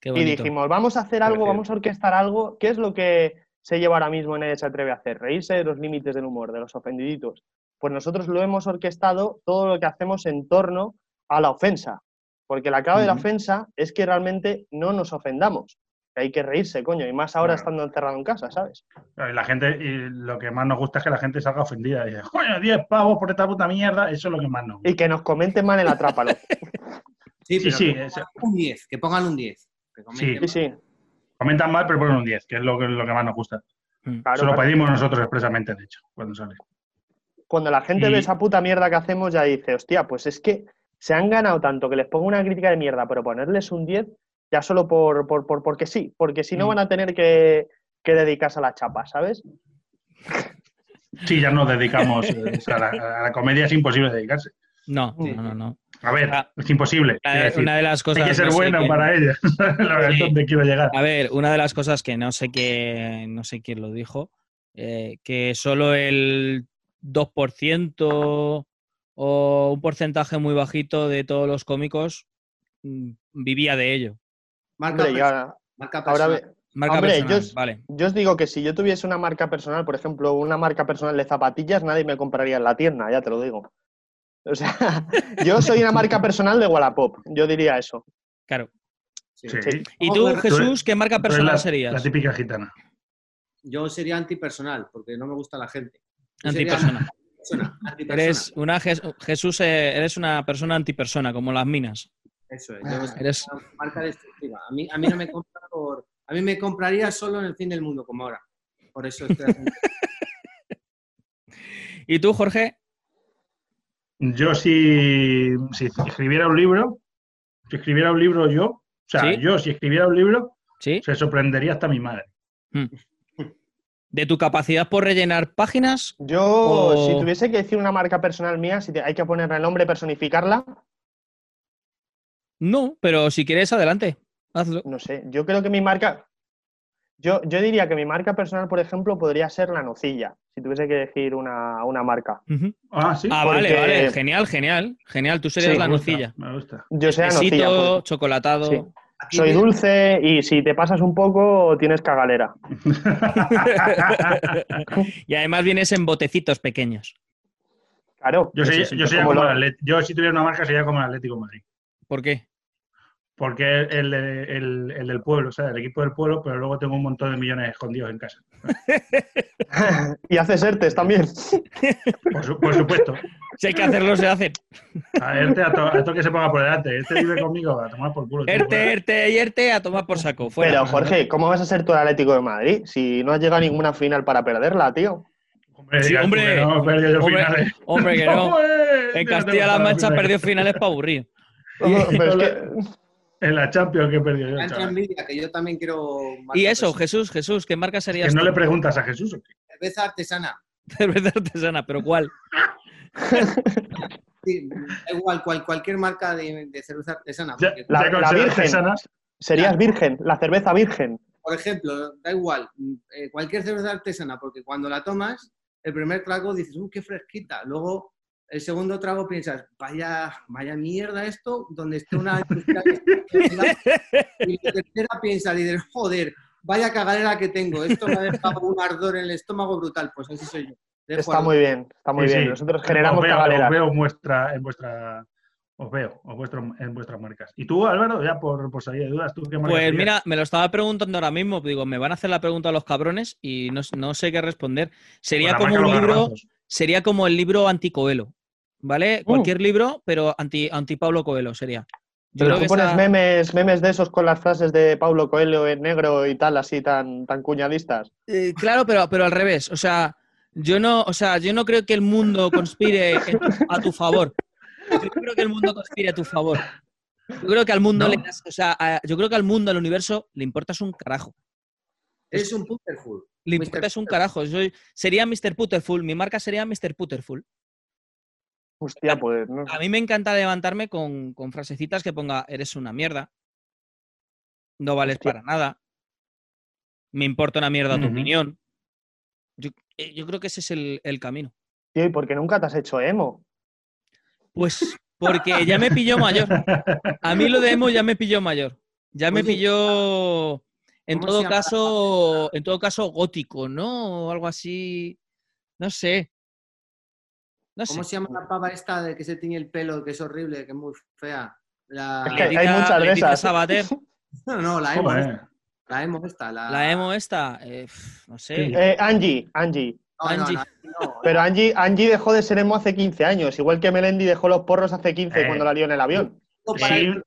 S2: Qué
S3: Y dijimos, vamos a hacer algo, vamos a orquestar algo. ¿Qué es lo que se lleva ahora mismo Nadie se atreve a hacer? Reírse de los límites del humor, de los ofendiditos. Pues nosotros lo hemos orquestado todo lo que hacemos en torno a la ofensa. Porque la clave de la ofensa es que realmente no nos ofendamos. Que hay que reírse, coño. Y más ahora
S1: Claro.
S3: estando encerrado en casa, ¿sabes?
S1: Y la gente, y lo que más nos gusta es que la gente salga ofendida. Y dice, coño, 10 pavos por esta puta mierda. Eso es lo que más nos gusta.
S3: Y que nos comenten mal el atrápalo.
S4: Sí,
S1: Sí, sí,
S4: que pongan un 10, que pongan un 10. que comenten
S3: Sí, sí.
S1: Comentan mal, pero ponen un 10, que es lo que, lo que más nos gusta.
S2: Mm.
S3: Claro,
S1: Eso lo
S3: claro.
S1: pedimos nosotros expresamente, de hecho, cuando sale.
S3: Cuando la gente
S1: Y-
S3: ve esa puta mierda que hacemos, ya dice, hostia, pues es que se han ganado tanto que les pongo una crítica de mierda, pero ponerles un 10 ya solo por, por, por- porque sí, porque si no
S2: Mm.
S3: van a tener que, que dedicarse a la chapa, ¿sabes?
S1: Sí, ya nos dedicamos. o sea, a, la, a la comedia es imposible dedicarse.
S2: No,
S3: Sí.
S2: no, no, no.
S1: A ver,
S2: Ah,
S1: es imposible.
S2: La-
S1: quiero decir.
S2: una de las cosas.
S1: Hay que ser
S2: no
S1: bueno para ella. La verdad es
S2: Sí.
S1: donde quiero llegar.
S2: A ver, una de las cosas que no sé quién, no sé quién lo dijo, eh, que solo el 2% o un porcentaje muy bajito de todos los cómicos mm, vivía de ello.
S4: Marca,
S3: Hombre,
S4: personal,
S3: ya-
S4: marca
S3: ahora
S4: personal.
S3: ve-
S2: Marca
S3: Hombre,
S2: personal,
S3: yo es-
S2: vale.
S3: yo os digo que si yo tuviese una marca personal, por ejemplo, una marca personal de zapatillas, nadie me compraría en la tienda, ya te lo digo. O sea, yo soy una marca personal de Wallapop, yo diría eso.
S2: Claro.
S4: Sí.
S1: Sí.
S3: Sí.
S2: ¿Y tú, Jesús, qué marca personal
S1: la,
S2: serías?
S1: La típica gitana.
S4: Yo sería antipersonal, porque no me gusta la gente.
S2: Antipersona.
S4: antipersona, antipersona.
S2: Eres una Jes- Jesús, eh, eres una persona antipersona, como las minas.
S4: Eso es. Yo
S2: Eres-
S4: una marca destructiva. A mí, a mí no me compra por. A mí me compraría solo en el fin del mundo, como ahora. Por eso estoy haciendo.
S2: ¿Y tú, Jorge?
S1: Yo si, si escribiera un libro, si escribiera un libro yo, o sea,
S2: ¿Sí?
S1: yo si escribiera un libro,
S2: ¿Sí?
S1: se sorprendería hasta mi madre.
S2: ¿De tu capacidad por rellenar páginas?
S3: Yo,
S2: O-
S3: si tuviese que decir una marca personal mía, si te- hay que ponerle el nombre, personificarla,
S2: No, pero si quieres, adelante. Hazlo.
S3: no sé, yo creo que mi marca, yo, yo diría que mi marca personal, por ejemplo, podría ser la nocilla, si tuviese que decir una, una marca.
S1: Ah, sí.
S2: Ah, vale,
S3: Porque-
S2: vale. Genial, genial. Genial. Tú serías
S3: Sí,
S2: la
S1: me gusta,
S2: nocilla.
S1: Me gusta.
S3: Yo soy la nocilla. Pues.
S2: chocolatado.
S3: Sí. Soy dulce y si te pasas un poco tienes cagalera.
S2: y además vienes en botecitos pequeños.
S3: Claro.
S1: Yo, sería-
S3: sí,
S1: yo sería
S3: como lo-
S1: yo si tuviera una marca sería como el Atlético de Madrid.
S2: ¿Por qué?
S1: Porque es el, el- el del pueblo, o sea, el equipo del pueblo, pero luego tengo un montón de millones escondidos en casa.
S3: y haces ERTES también.
S1: Por, su- por supuesto.
S2: Si hay que hacerlo, se hace.
S1: A este a, to- a todo que se ponga por delante. Este vive conmigo a tomar por culo. tío,
S2: Erte,
S1: fuera.
S2: erte y erte a tomar por saco. Fuera.
S3: Pero Jorge, ¿cómo vas a ser tú el Atlético de Madrid si no has llegado a ninguna final para perderla, tío?
S1: Hombre,
S2: Sí, hombre.
S1: que no, he perdido yo
S2: Hombre,
S1: finales.
S2: Hombre, que no. En Castilla-La Mancha perdió finales para aburrir.
S3: Pero es que-
S1: En la Champions que he perdido yo,
S4: Me entra
S1: chaval.
S4: envidia, que yo también quiero.
S2: Y eso. Jesús, Jesús, ¿qué marca
S1: Que
S2: serías
S1: no
S2: tú?
S1: le preguntas a Jesús. ¿o qué?
S4: Cerveza artesana.
S2: Cerveza artesana, pero ¿cuál?
S4: Sí, da igual, cual- cualquier marca de, de cerveza artesana.
S1: Ya,
S3: La- Virgen.
S1: artesanas,
S3: serías virgen, la cerveza virgen.
S4: por ejemplo, da igual, eh, cualquier cerveza artesana, porque cuando la tomas, el primer trago dices, ¡uh, qué fresquita! Luego, el segundo trago piensas, vaya, vaya mierda esto, donde esté una y la tercera piensas y dices, joder, vaya cagadera que tengo, esto me ha dejado un ardor en el estómago brutal. Pues así soy yo. Dejo
S3: Está muy bien, está muy
S1: Sí,
S3: bien.
S1: sí.
S3: Nosotros generamos
S1: os veo, os veo en vuestra, en vuestra, os veo os vuestro- en vuestras marcas. Y tú, Álvaro, ya por, por salir de dudas, ¿tú qué
S2: Pues mira, me lo estaba preguntando ahora mismo. Digo, me van a hacer la pregunta a los cabrones y no, no sé qué responder. Sería
S1: Pues
S2: como un libro,
S1: Garbanzos.
S2: sería como el libro anticoelo. ¿Vale? Cualquier libro, pero anti, anti Pablo Coelho sería. Yo
S3: Pero
S2: creo
S3: tú
S2: que
S3: pones
S2: esa-
S3: memes, memes de esos con las frases de Paulo Coelho en negro y tal, así tan, tan cuñadistas.
S2: Eh, claro, pero, pero al revés. O sea, yo no, o sea, yo no creo que el mundo conspire a tu favor. Yo no creo que el mundo conspire a tu favor. Yo creo que al mundo
S1: No.
S2: le das- o sea, a- yo creo que al mundo, al universo, le importas un carajo.
S4: Es un Putterful.
S2: Le
S4: Mr.
S2: importas un carajo. Soy- sería Mr. Putterful. Mi marca sería Mr. Putterful.
S3: Hostia, pues no.
S2: A mí me encanta levantarme con, con frasecitas que ponga, eres una mierda. No vales
S3: Hostia.
S2: para nada. Me importa una mierda tu opinión. Yo, eh, yo creo que ese es el, el camino.
S3: Tío, ¿y por qué nunca te has hecho emo?
S2: Pues porque ya me pilló mayor. A mí lo de emo ya me pilló mayor. Ya me
S4: Oye,
S2: pilló, en
S4: ¿cómo
S2: todo caso, en todo caso gótico, ¿no? O algo así. No sé. No sé.
S4: ¿Cómo se llama la pava esta de que se tiñe el pelo, que es horrible, que es muy fea? La...
S3: Es que hay muchas de esas.
S2: Sabater,
S4: No, no, la emo, esta, la emo esta. La,
S2: la emo esta, eh, no sé.
S3: Eh, Angie, Angie.
S4: No, no,
S2: Angie.
S4: no, no,
S3: Pero Angie, Angie dejó de ser emo hace 15 años, igual que Melendi dejó los porros hace 15
S1: Eh.
S3: cuando la lió en el avión.
S4: no para
S1: Sí.
S4: de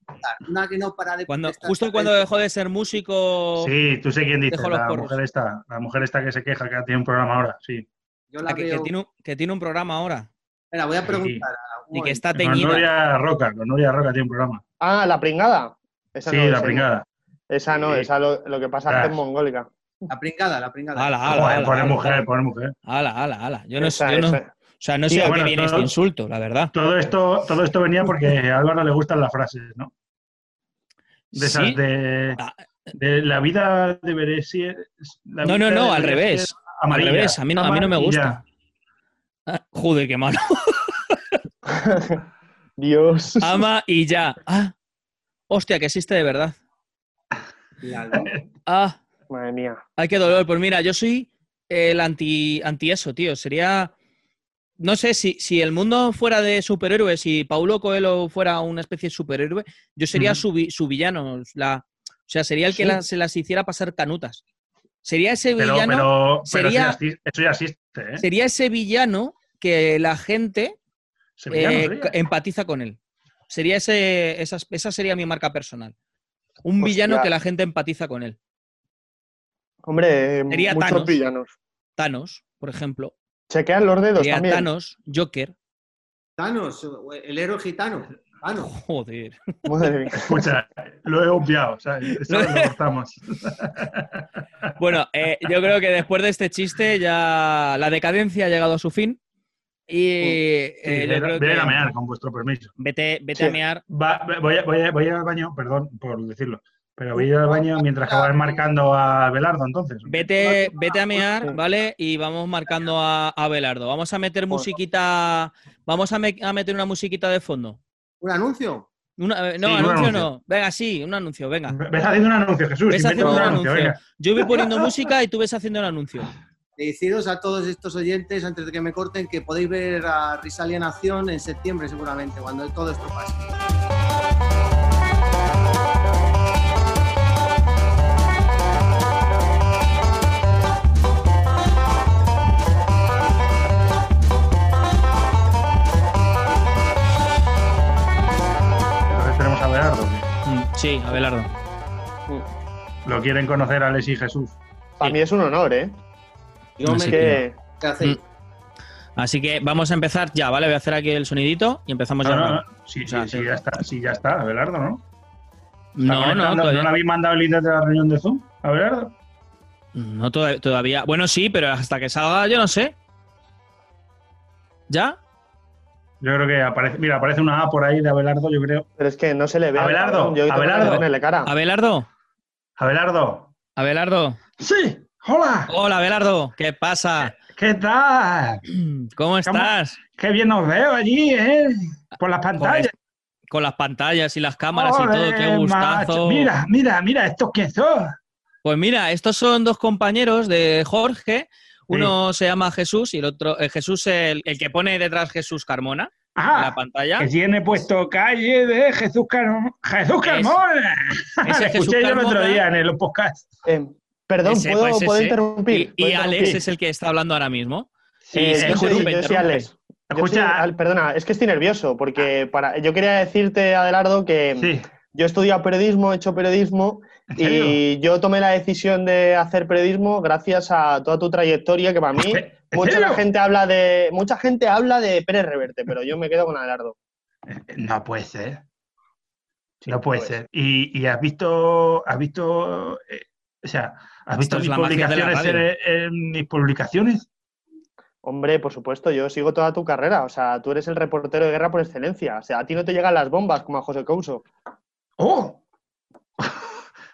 S4: una que no para de
S2: Cuando, justo cuando dejó de ser músico,
S1: Sí, tú sé quién dice, la
S2: porros.
S1: mujer esta, la mujer esta que se queja que tiene un programa ahora, sí.
S4: Yo la
S2: ah, que, tiene un, que tiene un programa ahora
S4: Espera, voy a
S1: Sí.
S4: preguntar.
S2: y que está
S1: Con
S2: teñida.
S1: Nuria Roca, con Nuria Roca tiene un programa.
S3: Ah, la pringada. Esa
S1: Sí,
S3: no
S1: la pringada.
S3: Esa no,
S1: Sí.
S3: esa lo, lo que pasa es que
S1: Ah.
S3: es mongólica.
S4: La pringada, la pringada.
S2: Ala, ala, ala, ala,
S1: mujer,
S2: ala.
S1: pobre mujer.
S2: Ala, ala, ala. Yo no,
S3: Esa,
S2: yo no- o sea, no sé
S3: Sí,
S2: a qué viene este insulto, la verdad.
S1: Todo esto, todo esto venía porque a Álvaro le gustan las frases, ¿no? De esas
S2: Sí.
S1: de,
S2: Ah.
S1: de la vida debería ser. la
S2: No, no,
S1: vida
S2: no, al revés.
S1: ser
S2: Al
S1: amarilla,
S2: revés, a mí no, a mí no me
S1: amarilla.
S2: gusta. Joder, qué malo.
S3: Dios.
S2: Ama y ya. Ah, hostia, que existe de verdad. Ah,
S3: Madre mía.
S2: ay, qué dolor. Pues mira, yo soy el anti, anti eso, tío. Sería. No sé si, si el mundo fuera de superhéroes y Paulo Coelho fuera una especie de superhéroe, yo sería su, vi- su villano. La, o sea, sería el que
S3: Sí.
S2: la- se las hiciera pasar canutas. Sería ese
S1: Pero,
S2: villano.
S1: pero, pero
S2: sería-
S1: eso, ya, exi- eso ya existe, ¿eh?
S2: Sería ese villano que la gente eh, empatiza con él. Sería ese, esa, esa sería mi marca personal. Un
S3: Hostia.
S2: villano que la gente empatiza con él.
S3: Hombre,
S2: Sería
S3: muchos
S2: Thanos.
S3: villanos.
S2: Thanos, por ejemplo.
S3: Chequean los dedos
S2: Sería
S3: también.
S2: Thanos, Joker.
S4: Thanos, el héroe gitano. Thanos.
S2: Joder.
S3: Madre mía.
S1: Escucha, lo he obviado, ¿sabes? Eso lo cortamos.
S2: Bueno, eh, yo creo que después de este chiste ya la decadencia ha llegado a su fin. Y eh,
S1: Sí,
S2: yo
S1: voy a-
S2: creo
S1: mear, con vuestro permiso.
S2: vete, vete
S3: Sí.
S2: a mear.
S1: Va- voy, a, voy, a, voy a ir al baño, perdón por decirlo, pero voy a ir al baño mientras que vas marcando a Belardo, entonces.
S2: Vete, vete a mear. ¿vale? Y vamos marcando a, a Belardo. Vamos a meter musiquita. Vamos a, me- a meter una musiquita de fondo.
S4: ¿Un anuncio?
S2: Una- eh, no,
S1: Sí, un
S2: anuncio,
S1: anuncio.
S2: no. Venga, sí, un anuncio, venga.
S1: Ves haciendo un anuncio, Jesús.
S2: Ves haciendo un anuncio.
S1: venga.
S2: Yo voy poniendo música y tú ves haciendo el anuncio.
S4: Deciros a todos estos oyentes, antes de que me corten, que podéis ver a Risalia en acción en septiembre seguramente, cuando todo esto pase.
S2: Sí, Abelardo.
S1: Lo quieren conocer Alex y Jesús.
S3: Para mí es un honor, ¿eh?
S4: Yo
S2: No
S4: me
S3: Que
S4: ¿Qué hacéis?
S2: Así que vamos a empezar ya, ¿vale? Voy a hacer aquí el sonidito y empezamos
S1: No,
S2: ya.
S1: no,
S2: No,
S1: no. Sí,
S2: O sea,
S1: sí, sí, ya está, sí, ya está, Abelardo, ¿no?
S2: no,
S1: ¿Está
S2: no, todavía,
S1: le habéis mandado el link de la reunión de Zoom? Abelardo.
S2: no toda- todavía. Bueno, sí, pero hasta que salga, yo no sé. ¿Ya?
S1: Yo creo que aparece, mira, aparece una A por ahí de Abelardo, yo creo.
S3: Pero es que no se le ve.
S1: Abelardo.
S3: Yo
S1: Abelardo.
S3: ponerle cara.
S2: Abelardo,
S1: Abelardo.
S2: Abelardo.
S1: Sí, hola.
S2: Hola, Abelardo. ¿Qué pasa?
S1: ¿Qué tal?
S2: ¿Cómo estás?
S1: Qué bien os veo allí, ¿eh? Por las
S2: Con,
S1: pantallas.
S2: con las pantallas y las cámaras y todo, qué gustazo.
S1: macho. Mira, mira, mira, ¿estos quién son?
S2: Pues mira, estos son dos compañeros de Jorge. Uno se llama Jesús y el otro, eh, Jesús, el, el que pone detrás Jesús Carmona en la
S1: Ah,
S2: pantalla.
S1: que tiene puesto calle de Jesús Carmona. ¡Jesús
S2: Es-
S1: Carmona!
S2: ese
S1: Lo
S2: Jesús
S1: escuché yo el otro
S2: Carmona.
S1: día en el podcast.
S3: Eh, perdón,
S2: Ese,
S3: ¿puedo,
S2: pues
S3: ¿puedo
S2: ese.
S3: interrumpir?
S2: Y, y
S3: ¿Puedo
S2: Alex
S3: interrumpir?
S2: es el que está hablando ahora mismo.
S3: Sí,
S2: y
S3: yo soy- yo soy. Alex. Estoy-
S1: Escucha,
S3: perdona, es que estoy nervioso porque para, yo quería decirte, Adelardo, que
S1: sí,
S3: yo he estudiado periodismo, he hecho periodismo. Y yo tomé la decisión de hacer periodismo gracias a toda tu trayectoria que para mí
S1: ¿En
S3: mucha
S1: serio?
S3: gente habla de mucha gente habla de Pérez Reverte, pero yo me quedo con Adelardo.
S1: No puede ser.
S3: Sí,
S1: no puede
S3: pues.
S1: ser. ¿Y, y has visto, has visto, eh, o sea, has visto mis publicaciones en, en mis publicaciones?
S3: Hombre, por supuesto, yo sigo toda tu carrera, o sea, tú eres el reportero de guerra por excelencia, o sea, a ti no te llegan las bombas como a José Couso.
S1: ¡Oh!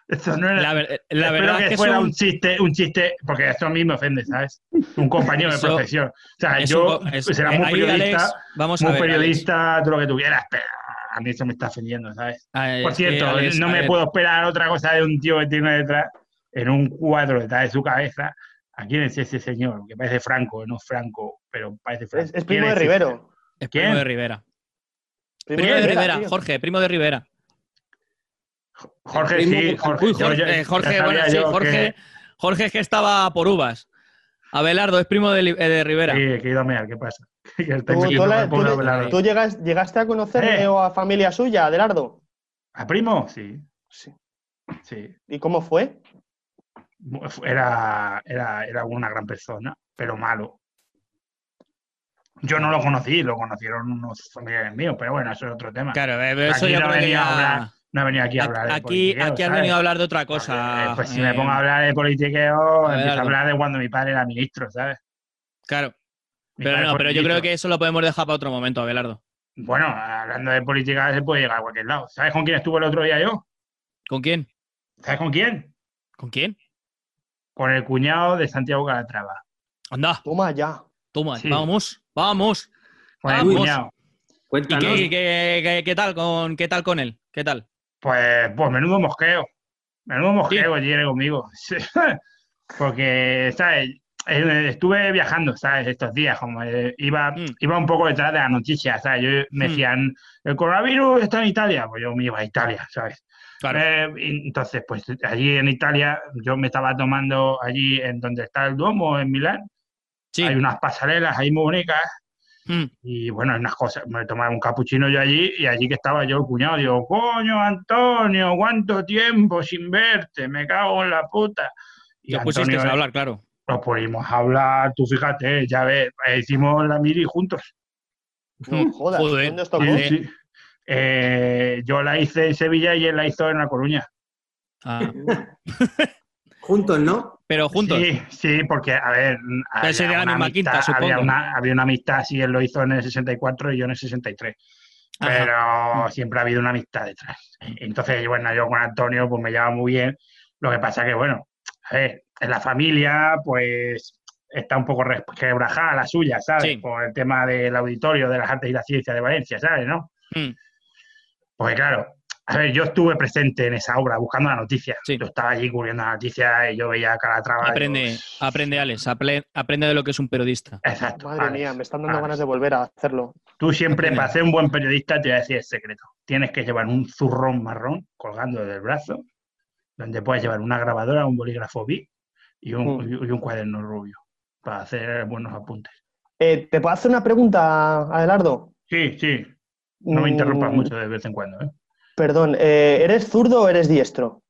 S1: Esto no era.
S2: La, ver- la verdad
S1: que, fuera
S2: son-
S1: un chiste, un chiste, porque esto a mí me ofende, ¿sabes? Un compañero de
S2: Eso-
S1: profesión. O sea, yo
S2: un po- es-
S1: será muy periodista,
S2: Alex, vamos a
S1: muy
S2: ver, Alex.
S1: periodista, todo lo que tú quieras, pero a mí eso me está ofendiendo, ¿sabes?
S2: Ah,
S1: Por cierto,
S2: Alex,
S1: no me
S2: ver,
S1: puedo esperar otra cosa de un tío que tiene detrás en un cuadro detrás de su cabeza. ¿A quién es ese señor? Que parece Franco, no Franco, pero parece Franco.
S3: Es, es
S1: ¿Quién
S3: primo de? Rivero.
S2: Es
S1: ¿Quién?
S2: primo de Rivera.
S3: Primo,
S2: Primo de Rivera. Jorge, primo de Rivera.
S1: Jorge, sí, Jorge.
S2: Uy, Jorge, Jorge, bueno, sí, Jorge,
S1: que-
S2: Jorge es que estaba por uvas. Abelardo es primo de, eh, de Rivera.
S1: Sí, he ido a mear, ¿qué pasa?
S3: ¿Tú, tú
S1: metiendo
S3: la-
S1: el
S3: tú
S1: pueblo
S3: le-
S1: Abelardo.
S3: tú llegas- llegaste a conocerle
S1: Eh.
S3: o a familia suya, Adelardo?
S1: ¿A primo? Sí,
S3: Sí.
S1: sí.
S3: ¿Y cómo fue?
S1: Era, era, era una gran persona, pero malo. Yo no lo conocí, lo conocieron unos familiares míos, pero bueno, eso es otro tema.
S2: Claro, eh, eso
S1: Aquí
S2: yo
S1: no
S2: creo que
S1: venía a hablar No he venido aquí a hablar de
S2: Aquí,
S1: politiqueo,
S2: aquí has
S1: ¿sabes?
S2: venido a hablar de otra cosa.
S1: Pues si
S2: eh,
S1: me pongo a hablar de politiqueo, empiezo
S2: Abelardo.
S1: a hablar de cuando mi padre era ministro, ¿sabes?
S2: Claro,
S1: Mi
S2: pero no, pero yo creo que eso lo podemos dejar para otro momento, Abelardo.
S1: Bueno, hablando de política se puede llegar a cualquier lado. ¿Sabes con quién estuve el otro día yo?
S2: ¿Con quién?
S1: ¿Sabes con quién?
S2: ¿Con quién?
S1: Con el cuñado de Santiago Calatrava.
S2: Anda,
S3: Toma ya.
S2: toma,
S1: Sí.
S2: vamos, vamos.
S1: Con el
S2: Vamos.
S1: cuñado.
S2: ¿Y
S4: Cuéntanos.
S2: qué, qué- qué- qué tal con qué tal con él? ¿Qué tal?
S1: Pues, pues menudo mosqueo. Menudo mosqueo que tiene conmigo. Sí. Porque, ¿sabes? Eh, Estuve viajando, ¿sabes? Estos días, como eh, iba,
S2: Mm.
S1: iba un poco detrás de las noticias, ¿sabes? Yo, me
S2: Mm.
S1: decían, el coronavirus está en Italia, pues yo me iba a Italia, ¿sabes?
S2: Claro.
S1: Eh, entonces, pues allí en Italia, yo me estaba tomando allí en donde está el Duomo, en Milán,
S2: Sí.
S1: hay unas pasarelas ahí muy bonitas,
S2: Mm.
S1: y bueno, hay unas cosas, me tomaba un capuchino yo allí y allí que estaba yo el cuñado, digo, coño, Antonio, cuánto tiempo sin verte, me cago en la puta. Y
S2: Te pusiste a hablar, claro.
S1: nos ponimos a hablar, tú fíjate, ya ves, eh, hicimos la mili juntos.
S3: No
S2: Mm,
S3: jodas.
S2: joder.
S3: ¿Dónde?
S1: Sí, sí. Eh, yo la hice en Sevilla y él la hizo en La Coruña.
S2: Ah,
S4: Juntos, ¿no?
S2: pero juntos.
S1: Sí, sí, porque, a ver, había
S2: sería la
S1: una
S2: misma quinta,
S1: amistad- había una, había una amistad, si él lo hizo en el 64 y yo en el 63.
S2: Ajá.
S1: Pero siempre ha habido una amistad detrás. Entonces, bueno, yo con Antonio pues me llevaba muy bien. Lo que pasa que, bueno, a ver, en la familia, pues está un poco quebrajada la suya, ¿sabes?
S2: Sí.
S1: Por el tema del auditorio de las artes y la ciencia de Valencia, ¿sabes? ¿No?
S2: Mm.
S1: Porque claro, a ver, yo estuve presente en esa obra buscando la noticia.
S2: Sí.
S1: Yo estaba allí cubriendo la noticia y yo veía a Calatrava. y
S2: Aprende,
S1: digo,
S2: aprende, Alex, aprende de lo que es un periodista.
S1: Exacto.
S3: Madre
S1: Alex,
S3: mía, me están dando
S1: Alex.
S3: ganas de volver a hacerlo.
S1: Tú siempre,
S2: Aprende.
S1: para ser un buen periodista, te voy a decir el secreto. Tienes que llevar un zurrón marrón colgando del brazo, donde puedes llevar una grabadora, un bolígrafo B y un,
S3: Mm.
S1: y un cuaderno rubio para hacer buenos apuntes.
S3: Eh, ¿Te puedo hacer una pregunta, Adelardo?
S1: Sí, sí. No me interrumpas
S3: Mm,
S1: mucho de vez en cuando. ¿eh?
S3: Perdón, eh, ¿eres zurdo o eres diestro?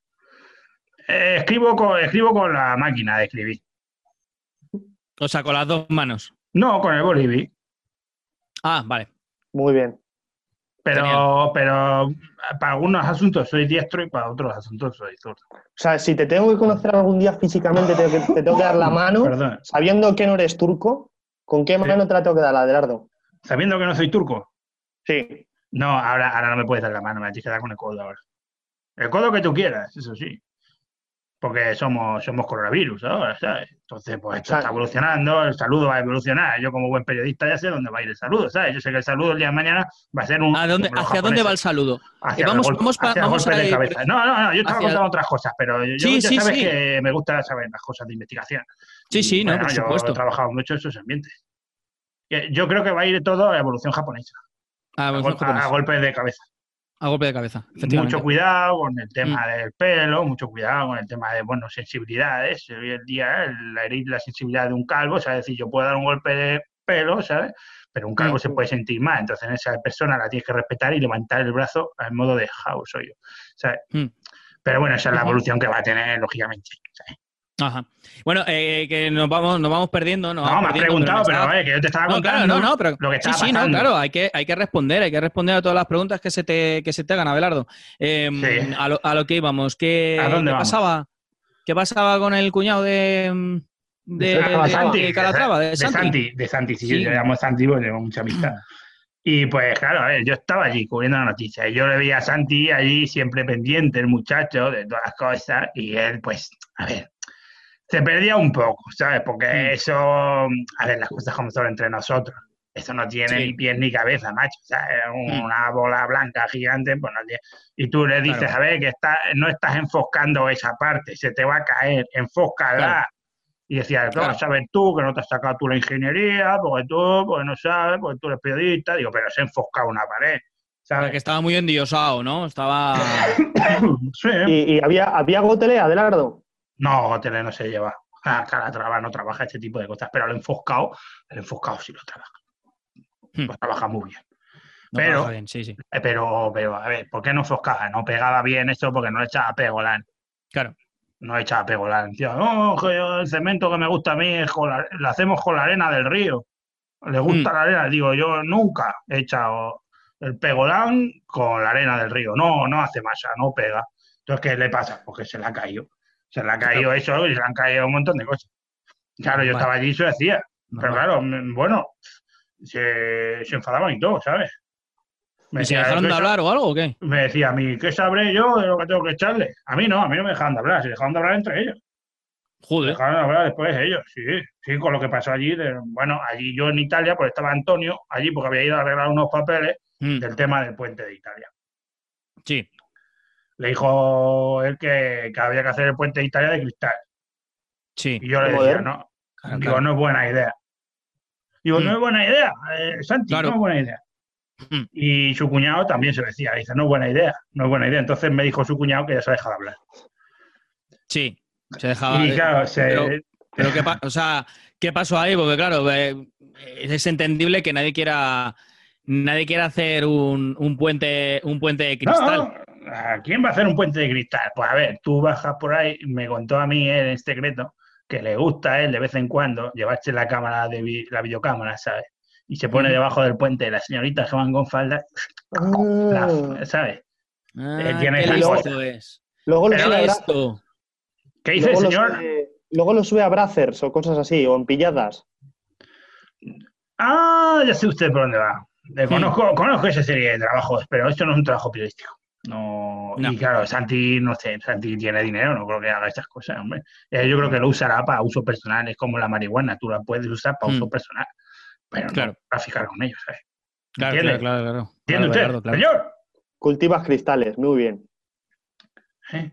S1: Eh, escribo, con, escribo con la máquina de escribir.
S2: O sea, con las dos manos.
S1: No, con el boliví.
S2: Ah, vale.
S3: Muy bien.
S1: Pero, pero para algunos asuntos soy diestro y para otros asuntos soy zurdo.
S3: O sea, si te tengo que conocer algún día físicamente, te, tengo que- te tengo que dar la mano,
S1: Perdón.
S3: sabiendo que no eres turco, ¿con qué mano te la tengo que dar, Adelardo?
S1: Sabiendo que no soy turco.
S3: Sí.
S1: No, ahora, ahora no me puedes dar la mano, me tienes que dar con el codo ahora. El codo que tú quieras, eso sí. Porque somos, somos coronavirus ahora, ¿sabes? Entonces, pues esto está evolucionando, el saludo va a evolucionar. Yo, como buen periodista, ya sé dónde va a ir el saludo, ¿sabes? Yo sé que el saludo el día de mañana va a ser un.
S2: ¿A dónde- ¿Hacia dónde va el saludo?
S1: hacia
S2: Eh, vamos-
S1: el golpe-
S2: vamos
S1: el
S2: vamos
S1: golpe
S2: a
S1: de cabeza. No, no, no, yo estaba
S2: hacia-
S1: contando otras cosas, pero yo
S2: Sí,
S1: ya
S2: sí,
S1: sabes
S2: sí.
S1: que me gusta saber las cosas de investigación.
S2: Sí,
S1: Y,
S2: sí, no,
S1: bueno,
S2: por
S1: yo
S2: supuesto.
S1: he trabajado mucho en esos ambientes. Eh, Yo creo que va a ir todo a evolución japonesa,
S2: Ah,
S1: a, gol- a golpes de cabeza.
S2: A golpe de cabeza.
S1: Mucho cuidado con el tema
S2: Mm.
S1: del pelo, mucho cuidado con el tema de, bueno, sensibilidades. Hoy en día, el- la herir la sensibilidad de un calvo, o sea, es decir, yo puedo dar un golpe de pelo, ¿sabes? pero un cargo
S2: Mm.
S1: se puede sentir mal, entonces esa persona la tienes que respetar y levantar el brazo en modo de house, soy yo. ¿sabes?
S2: Mm.
S1: Pero bueno, esa es la evolución que va a tener, lógicamente. ¿sabes?
S2: Ajá. Bueno, eh, que nos vamos, nos vamos perdiendo. Nos
S1: No,
S2: vamos
S1: me has
S2: perdiendo,
S1: preguntado, pero
S2: estaba-
S1: ver, que yo te estaba
S2: No,
S1: contando
S2: claro, no, no, pero
S1: lo que
S2: sí, sí, no, claro, hay que, hay que responder, hay que responder a todas las preguntas que se te, que se te hagan, Abelardo. Eh,
S1: Sí.
S2: a, lo, a lo que íbamos, ¿qué,
S1: ¿A dónde
S2: qué pasaba? ¿Qué pasaba con el cuñado de, de,
S3: De
S2: de-
S3: Calatrava.
S2: de Calatrava, de
S1: de
S2: Santi?
S1: Santi, de Santi, sí,
S2: Sí.
S1: le llamo Santi porque tengo mucha amistad. Y pues claro, a ver, yo estaba allí cubriendo la noticia y yo le veía a Santi allí siempre pendiente, el muchacho, de todas las cosas, y él, pues, a ver, se perdía un poco, ¿sabes? Porque
S2: Mm.
S1: eso, a ver, las cosas como son entre nosotros, eso no tiene
S2: Sí.
S1: ni pies ni cabeza, macho, o sea, es
S2: Mm.
S1: una bola blanca gigante, pues no tiene... Y tú le dices,
S2: Claro.
S1: a ver, que está, no estás enfoscando esa parte, se te va a caer, enfócala.
S2: Claro.
S1: Y decía, ¿qué
S2: Claro.
S1: saber tú que no te has sacado tú la ingeniería? Porque tú, porque no sabes, porque tú eres periodista. Digo, pero se ha enfocado una pared.
S2: O sea,
S1: ¿Sabes?
S2: que estaba muy endiosado, ¿no? Estaba...
S1: Sí.
S3: ¿Y, y había, había gotele, Adelardo?
S1: No, Tele no se lleva. Ah, Calatrava no trabaja este tipo de cosas, pero el enfoscado, el enfoscado sí lo trabaja.
S2: Hmm.
S1: Lo trabaja muy bien.
S2: No
S1: Pero-
S2: trabaja bien, sí, sí.
S1: Eh, Pero, pero, a ver, ¿por qué no enfoscaba? No pegaba bien eso porque no le echaba pegolán.
S2: Claro.
S1: No le echaba pegolán. Tío, no, que yo el cemento que me gusta a mí es con la- lo hacemos con la arena del río. Le gusta
S2: Mm.
S1: la arena. Digo, yo nunca he echado el pegolán con la arena del río. No, no hace masa, no pega. Entonces, ¿qué le pasa? Porque se le ha caído. Se le ha caído eso y se le han caído un montón de cosas. Claro, yo estaba allí y se decía. Pero claro, mm, bueno, se, se enfadaban y todo, ¿sabes? Me
S2: ¿Y se dejaron de
S1: "¿Qué sa-
S2: hablar o algo o qué?
S1: me decía a mí, ¿qué sabré yo de lo que tengo que echarle? A mí no, a mí no me dejaban de hablar, se dejaban de hablar entre ellos.
S2: Joder.
S1: dejaron de hablar después ellos, sí, sí, con lo que pasó allí. de- bueno, allí yo en Italia, pues estaba Antonio, allí porque había ido a arreglar unos papeles
S2: Mm,
S1: del tema del puente de Italia.
S2: Sí.
S1: Le dijo él que, que había que hacer el puente de Italia de cristal.
S2: Sí.
S1: Y yo le decía, no,
S2: Claro,
S1: digo,
S2: claro.
S1: no es buena idea. Digo, no
S2: Mm.
S1: es buena idea, eh, Santi,
S2: Claro.
S1: no es buena idea.
S2: Mm.
S1: Y su cuñado también se lo decía, dice, no es buena idea, no es buena idea. Entonces me dijo su cuñado que ya se ha dejado de hablar.
S2: Sí. Se dejaba...
S1: y claro, se,
S2: pero- Pero qué, pa- o sea, ¿qué pasó ahí? Porque claro, eh, es entendible que nadie quiera nadie quiera hacer un, un puente un puente de cristal.
S1: ¿A quién va a hacer un puente de cristal? Pues a ver, tú bajas por ahí, me contó a mí él en secreto que le gusta a él de vez en cuando llevarse la cámara de vi- la videocámara, ¿sabes? Y se pone
S2: Ujú.
S1: debajo del puente las señoritas que van con falda,
S3: Ah.
S1: la- ¿sabes?
S2: Ah,
S1: Eh, tiene
S2: qué
S1: esa
S2: listo
S1: cosa.
S2: es.
S3: Luego lo,
S1: Pero
S3: sube a
S2: Qué
S3: Bra-
S2: listo.
S1: ¿Qué dice el
S3: lo
S1: señor?
S3: sube- luego lo sube a Brazers o cosas así, o en pilladas.
S1: Ah, ya sé usted por dónde va. Le
S2: Sí.
S1: conozco, conozco esa serie de trabajos, pero esto no es un trabajo periodístico. No,
S2: No.
S1: Y claro, Santi, no sé, Santi tiene dinero, no creo que haga estas cosas, hombre. Eh, yo creo que lo usará para uso personal, es como la marihuana, tú la puedes usar para
S2: Mm.
S1: uso personal, pero
S2: Claro.
S1: no para fijar con ellos, ¿sabes?
S2: Claro,
S1: ¿Entiende?
S2: claro, claro, claro.
S1: ¿Entiende
S2: Claro,
S1: usted,
S2: claro.
S1: señor?
S3: Cultivas cristales, muy bien.
S1: ¿Eh?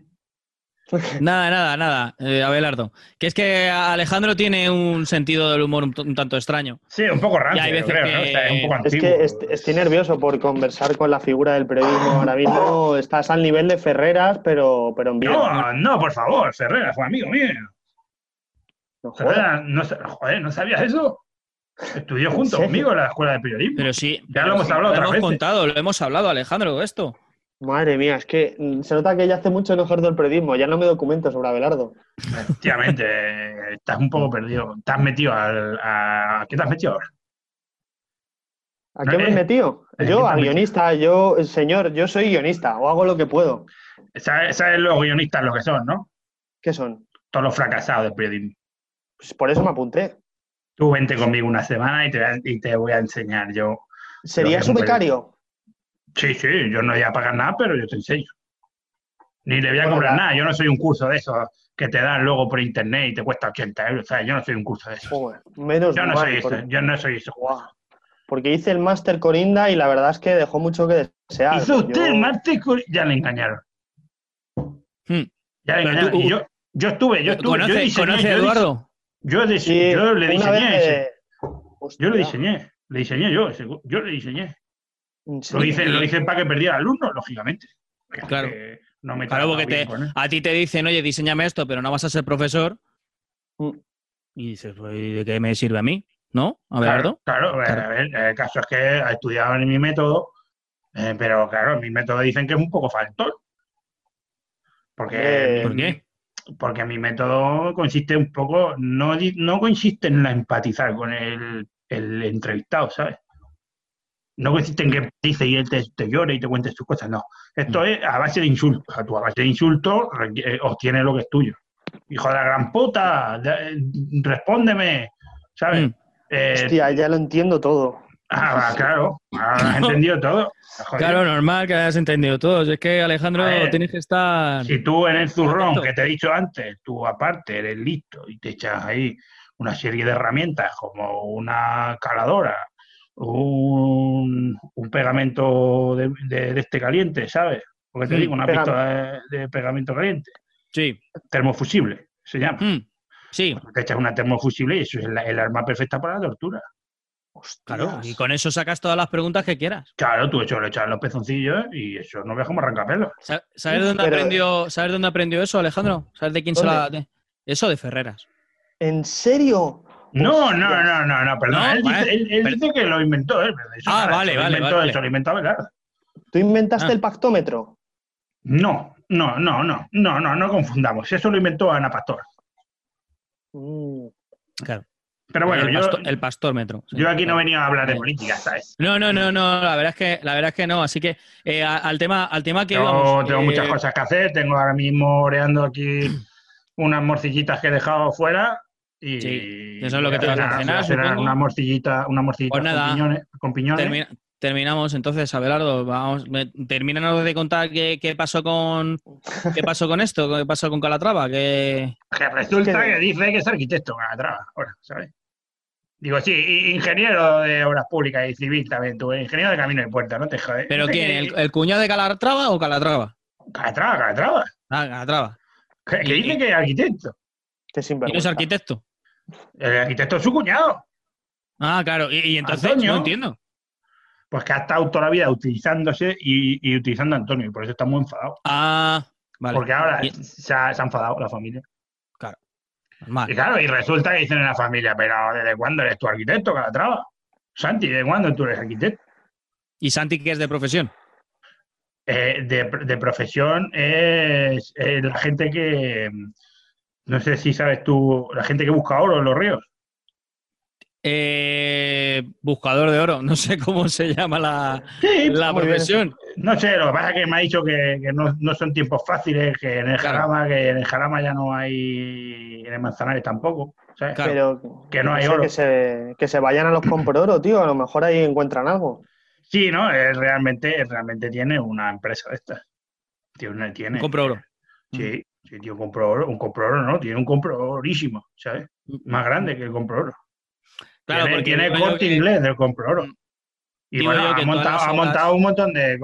S2: Nada, nada, nada, eh, Abelardo. Que es que Alejandro tiene un sentido del humor un, tanto extraño.
S1: Sí, un poco
S2: que-
S1: ¿no? O sea, es un poco
S3: Es
S1: antiguo.
S3: que est- estoy nervioso por conversar con la figura del periodismo ahora mismo. Estás al nivel de Ferreras, pero, pero en bien.
S1: No, no, por favor, Ferreras fue amigo mío.
S3: No.
S1: Ferreras, no, joder, ¿no sabías eso? Estudió junto conmigo en la escuela de periodismo.
S2: Pero sí.
S1: Ya
S2: pero
S1: lo hemos hablado
S2: Lo hemos
S1: veces.
S2: contado, lo hemos hablado, Alejandro, esto.
S3: Madre mía, es que mm, se nota que ya hace mucho no ejerzo el periodismo. Ya no me documento sobre Abelardo.
S1: Efectivamente, eh, estás un poco perdido. Te has metido al. A... ¿Qué te has metido ahora?
S3: ¿A qué me
S1: eh,
S3: he metido?
S1: ¿en qué
S3: Yo, a
S1: metido?
S3: guionista, yo, señor, yo soy guionista o hago lo que puedo.
S1: ¿Sabes, sabes los guionistas lo que son, no?
S3: ¿Qué son?
S1: Todos los fracasados del periodismo.
S3: Pues por eso me apunté.
S1: Tú vente conmigo una semana y te, voy a- y te voy a enseñar yo.
S3: ¿Sería
S1: que
S3: su becario?
S1: Sí, sí, yo no voy a pagar nada, pero yo te enseño. Ni le voy a
S3: Bueno,
S1: cobrar nada. Yo no soy un curso de esos que te dan luego por internet y te cuesta 80 euros. O sea, yo no soy un curso de esos.
S3: Joder, menos
S1: Yo no
S3: mal,
S1: soy eso. Yo no soy eso.
S3: Porque hice el máster Corinda y la verdad es que dejó mucho que desear.
S1: Hizo usted
S3: Yo-
S1: el martes con- Ya le engañaron.
S2: Hmm.
S1: Ya le engañaron.
S2: tú-
S1: Y yo, yo estuve, yo estuve. yo
S2: ¿Conoce,
S1: diseñé,
S2: conoce
S1: yo
S2: Eduardo?
S1: Yo, dise-
S3: Sí,
S1: yo le
S3: una vez
S1: diseñé ese. Yo le diseñé. Le diseñé yo. ese- Yo le diseñé.
S3: ¿En
S1: Lo hice, lo hice para que perdiera alumnos, lógicamente. Porque
S2: Claro.
S1: No me
S2: Claro, porque te, a ti te dicen, oye, diseñame esto, pero no vas a ser profesor.
S3: Mm.
S2: Y dices, pues, ¿y ¿de qué me sirve a mí? ¿no?
S1: Claro,
S2: Abelardo.
S1: claro,
S2: Claro.
S1: a ver, el caso es que ha estudiado en mi método, eh, pero claro, en mi método dicen que es un poco faltón. Porque,
S3: Eh,
S2: ¿Por qué?
S1: porque mi método consiste un poco, no, no consiste en la empatizar con el, el entrevistado, ¿sabes? No consiste en que dice y él te, te llore y te cuente sus cosas, no. Esto es a base de insultos. O sea, tú a base de insultos eh, obtienes lo que es tuyo. Hijo de la gran puta, de- eh, respóndeme, ¿sabes?
S2: Mm.
S1: Eh,
S3: Hostia, ya lo entiendo todo.
S1: Ah, claro, ahora lo has entendido todo. Joder.
S2: Claro, normal que hayas entendido todo. Es que, Alejandro,
S1: ver,
S2: tienes que estar...
S1: Si tú en el zurrón
S2: Atento.
S1: que te he dicho antes, tú aparte eres listo y te echas ahí una serie de herramientas como una caladora, un, un pegamento de, de- de este caliente, ¿sabes? Porque te digo, una
S3: pegam-
S1: pistola de, de pegamento caliente,
S2: Sí.
S1: termofusible, se llama.
S2: Mm. Sí,
S1: Te echas una termofusible y eso es la- el arma perfecta para la tortura.
S2: claro. Y con eso sacas todas las preguntas que quieras.
S1: Claro, tú eso le echas los pezoncillos y eso no veas cómo arranca pelo.
S2: Sa- ¿Sabes dónde,
S3: Pero-
S2: aprendió, ¿Sabes dónde aprendió eso, Alejandro? ¿Sabes de quién se la... de- Eso de Ferreras.
S3: ¿En serio?
S1: No, no, no, no, no, perdón.
S2: No,
S1: él,
S2: vale,
S1: dice, él- él
S2: pero-
S1: dice que lo inventó eso
S2: Ah,
S1: nada,
S2: vale,
S1: eso lo
S2: vale,
S1: inventó,
S2: vale.
S1: Eso lo inventó Abelardo.
S3: ¿Tú inventaste
S2: Ah.
S3: el pactómetro?
S1: No, no, no, no, no, no, no confundamos. Eso lo inventó Ana Pastor.
S3: Mm.
S2: Claro.
S1: Pero bueno,
S2: el,
S1: yo,
S2: el pastor metro. sí.
S1: yo aquí no venía a hablar de política, ¿sabes?
S2: No, no, no, no, la verdad es que, la verdad es que no. Así que eh, al tema, al tema que
S1: Yo
S2: íbamos,
S1: tengo
S2: eh,
S1: muchas cosas que hacer. Tengo ahora mismo oreando aquí unas morcillitas que he dejado fuera. Y
S2: Sí, eso es lo que te vas a cenar,
S1: hacer
S2: supongo.
S1: Una morcillita, una morcillita
S2: Pues nada,
S1: con piñones. Con piñones.
S2: termina- terminamos entonces, Abelardo. Vamos, termínanos de contar qué, qué pasó con qué pasó con esto, qué pasó con Calatrava, que
S1: Que resulta
S3: que-
S1: dice que es arquitecto, Calatrava, ahora, ¿sabes? Digo, sí, ingeniero de obras públicas y civil también, tú, ingeniero de camino y puerta, no te jodes.
S2: ¿Pero quién? ¿El, el cuñado de Calatrava o Calatrava?
S1: Calatrava, Calatrava.
S2: Ah, Calatrava.
S1: Que, que dice que es arquitecto.
S3: Qué
S2: ¿Y no es arquitecto?
S1: El arquitecto es su cuñado.
S2: Ah, claro. Y, y entonces
S1: Antonio.
S2: no entiendo.
S1: Pues que ha estado toda la vida utilizándose y, y utilizando a Antonio, y por eso está muy enfadado.
S2: Ah, vale.
S1: Porque ahora
S2: Y-
S1: se ha, se ha enfadado la familia. Y
S2: normal.
S1: claro, y resulta que dicen en la familia, pero ¿desde cuándo eres tu arquitecto, Calatrava? Santi, ¿desde cuándo tú eres arquitecto?
S2: ¿Y Santi qué es de profesión?
S1: Eh, de, de profesión es, es la gente que, no sé si sabes tú, la gente que busca oro en los ríos.
S2: Eh, buscador de oro. No sé cómo se llama la,
S1: Sí,
S2: la
S3: bien.
S2: profesión.
S1: no sé, lo que pasa es que me ha dicho que, que no, no son tiempos fáciles, que en el
S2: Claro.
S1: Jarama, que en el Jarama ya no hay, en el Manzanares tampoco, ¿sabes?
S2: Claro.
S3: Pero
S1: Que no hay
S3: sé,
S1: oro.
S3: Que se, que se vayan a los compro oro, tío. A lo mejor ahí encuentran algo.
S1: Sí, ¿no? Él realmente, él realmente tiene una empresa de estas. Tiene, tiene,
S2: Compro oro.
S1: Sí, sí, tío, compro oro, un compro oro, ¿no? Tiene un compro orísimo, ¿sabes? Más grande que el compro oro.
S2: Claro,
S1: tiene,
S2: porque
S1: tiene
S2: yo
S1: corte
S2: que-
S1: inglés del compro oro. Y
S2: Digo
S1: bueno, ha montado,
S2: las
S1: ha montado un montón de.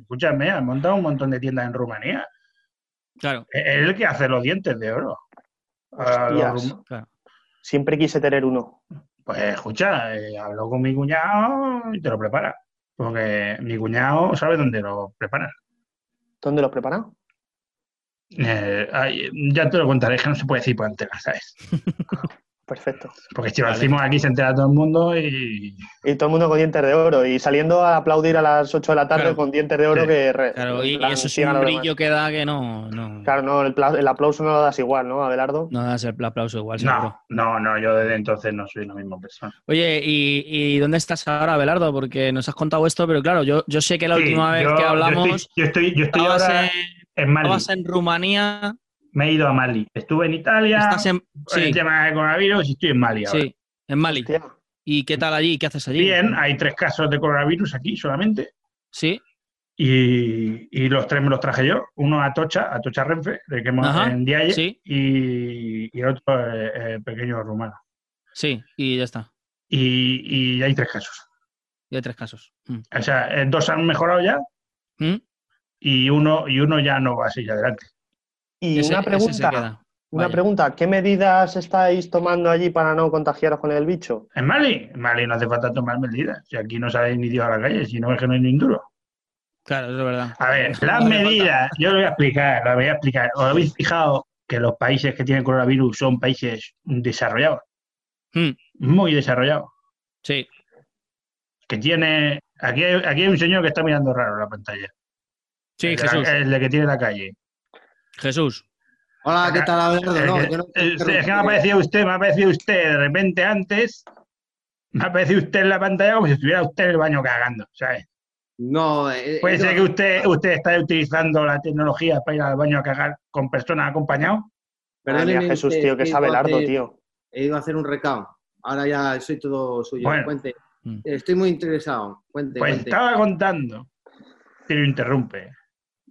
S1: Escúchame, ha montado un montón de tiendas en Rumanía.
S2: Claro,
S1: Es es el que hace los dientes de oro. Los
S2: claro.
S3: Siempre quise tener uno.
S1: Pues escucha, eh, hablo con mi cuñado y te lo prepara. Porque mi cuñado sabe dónde lo prepara.
S3: ¿Dónde los preparan?
S1: Eh, ay, ya te lo contaré, es que no se puede decir por antena, ¿sabes?
S3: Perfecto.
S1: Porque si lo
S2: Vale.
S1: decimos aquí se entera todo el mundo y.
S3: Y todo el mundo con dientes de oro. Y saliendo a aplaudir a las 8 de la tarde
S2: Claro.
S3: con dientes de oro
S1: Sí.
S3: que... re-
S2: Claro, y,
S3: en plan,
S2: y eso es un brillo que da que no, no,
S3: Claro, no, el, pla- el aplauso no lo das igual, ¿no, Abelardo?
S2: no das el aplauso igual, seguro.
S1: No, no, no, yo desde entonces no soy la misma persona.
S2: Oye, ¿y, y dónde estás ahora, Abelardo? Porque nos has contado esto, pero claro, yo, yo sé que la
S1: Sí,
S2: última vez
S1: yo-
S2: que
S1: yo
S2: hablamos
S1: estoy- Yo estoy, yo estoy, ahora
S2: en,
S1: en Mali.
S2: estabas en Rumanía,
S1: Me he ido a Mali. Estuve en Italia
S2: estás en...
S1: el tema del coronavirus y estoy en Mali ahora.
S2: sí, en Mali.
S3: Hostia.
S2: ¿Y qué tal allí? ¿Qué haces allí?
S1: Bien, hay tres casos de coronavirus aquí solamente.
S2: Sí,
S1: Y, y los tres me los traje yo. Uno a Tocha, a Tocha Renfe, de que hemos
S2: Ajá,
S1: en Dialle,
S2: sí.
S1: y, y el otro eh, eh, pequeño rumano.
S2: sí, y ya está.
S1: Y, y hay tres casos.
S2: Y hay tres casos. Mm.
S1: O sea, eh, dos han mejorado ya
S2: ¿Mm?
S1: Y uno, y uno ya no va a seguir adelante.
S3: Y
S2: Ese-
S3: una pregunta, una
S2: Vaya.
S3: pregunta. ¿Qué medidas estáis tomando allí para no contagiaros con el bicho?
S1: En Mali, en Mali no hace falta tomar medidas. Si aquí no sale ni Dios a la calle, si no es que no hay ni duro.
S2: Claro, eso es verdad.
S1: A ver, las medidas, yo lo voy a explicar, lo voy a explicar. ¿Os habéis fijado que los países que tienen coronavirus son países desarrollados?
S2: Mm.
S1: muy desarrollado.
S2: Sí.
S1: Que tiene. Aquí hay, aquí hay un señor que está mirando raro la pantalla.
S2: Sí,
S1: el, de
S2: Jesús.
S1: la- el de que tiene la calle.
S2: Jesús.
S4: Hola, ¿qué tal, Abelardo?
S1: Es
S4: No,
S1: que-
S4: yo no-
S1: es que me ha parecido usted, me ha parecido usted de repente antes. Me ha parecido usted en la pantalla como si estuviera usted en el baño cagando, ¿sabes?
S4: No, eh,
S1: Puede
S4: eh,
S1: ser que usted, usted está utilizando la tecnología para ir al baño a cagar con personas acompañados.
S4: Perdóneme
S3: Jesús, tío, que
S4: he
S3: es
S4: ido a
S3: Abelardo,
S4: hacer-
S3: tío.
S4: He ido a hacer un recao. Ahora ya soy todo suyo.
S1: Bueno.
S4: Cuente.
S2: Mm.
S4: Estoy muy interesado. Cuente,
S1: Pues
S4: cuente.
S1: estaba contando, que lo interrumpe,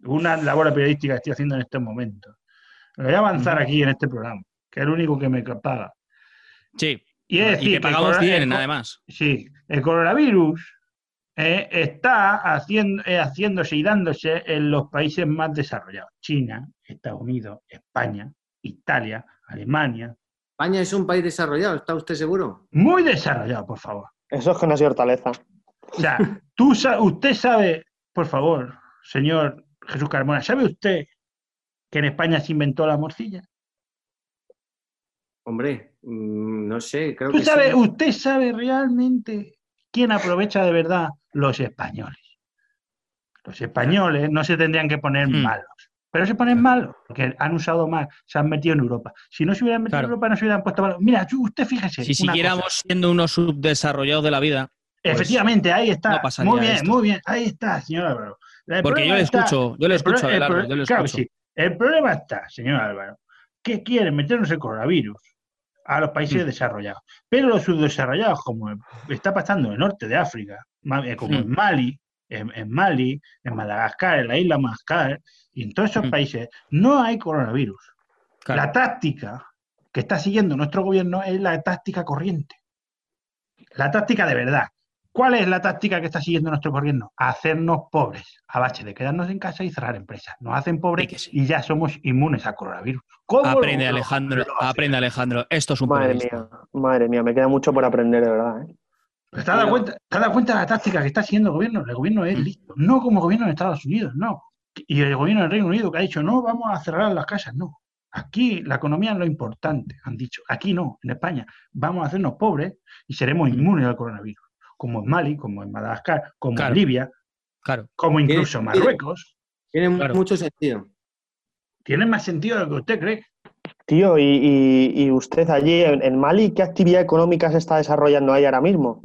S1: una labor periodística que estoy haciendo en estos momentos. Lo voy a avanzar aquí en este programa, que es el único que me paga.
S2: Sí.
S1: Y, es
S2: Y
S1: decir,
S2: te
S1: que
S2: pagamos bien, además.
S1: Sí, el coronavirus eh, está haciendo, eh, haciéndose y dándose en los países más desarrollados. China, Estados Unidos, España, Italia, Alemania.
S4: España es un país desarrollado, ¿está usted seguro?
S1: Muy desarrollado, por favor.
S3: Eso es que no es hortaleza.
S1: O sea, tú, sa- usted sabe, por favor, señor Jesús Carmona, ¿sabe usted que en España se inventó la morcilla?
S4: Hombre, mm, no sé, creo
S1: ¿Tú
S4: que
S1: sabe,
S4: sí.
S1: ¿Usted sabe realmente quién aprovecha de verdad? Los españoles. Los españoles no se tendrían que poner
S2: Hmm.
S1: malos, pero se ponen malos porque han usado mal, se han metido en Europa. Si no se hubieran metido
S2: Claro.
S1: en Europa, no se hubieran puesto malos. Mira, usted fíjese.
S2: Si siguiéramos
S1: cosa.
S2: siendo unos subdesarrollados de la vida, pues,
S1: Efectivamente, ahí está.
S2: no
S1: muy bien,
S2: esto.
S1: muy bien. Ahí está, señor Álvaro. El
S2: porque yo le escucho, yo le
S1: pro-
S2: escucho
S1: pro-
S2: yo le
S1: claro
S2: escucho.
S1: sí. El problema está, señor Álvaro, que quieren meternos el coronavirus a los países
S2: Mm.
S1: desarrollados. Pero los subdesarrollados, como está pasando en el norte de África, eh, como
S2: Mm.
S1: en Mali, en, en Mali, en Madagascar, en la isla Madagascar, y en todos esos
S2: Mm.
S1: países, no hay coronavirus.
S2: Claro.
S1: La táctica que está siguiendo nuestro gobierno es la táctica corriente. La táctica de verdad. ¿Cuál es la táctica que está siguiendo nuestro gobierno? Hacernos pobres, a base de quedarnos en casa y cerrar empresas. Nos hacen pobres
S2: Sí que sí.
S1: y ya somos inmunes al coronavirus. ¿Cómo
S2: Aprende,
S1: lo-
S2: Alejandro,
S1: lo
S2: aprende, Alejandro. Esto es un
S3: Madre mía, madre mía, me queda mucho por aprender, de verdad. ¿eh?
S1: ¿Te has dado cuenta, te has dado cuenta de la táctica que está siguiendo el gobierno? El gobierno es
S2: Mm.
S1: listo. No como el gobierno de Estados Unidos, no. Y el gobierno del Reino Unido que ha dicho, no, vamos a cerrar las casas, no. Aquí la economía es lo importante, han dicho. Aquí no, en España. Vamos a hacernos pobres y seremos inmunes al coronavirus. Como en Mali, como en Madagascar, como
S2: Claro.
S1: en Libia,
S2: Claro.
S1: como incluso en Marruecos.
S4: Tiene
S2: Claro.
S4: mucho sentido.
S1: Tiene más sentido de lo que usted cree.
S3: Tío, y, y- y usted allí en, en Mali, ¿qué actividad económica se está desarrollando ahí ahora mismo?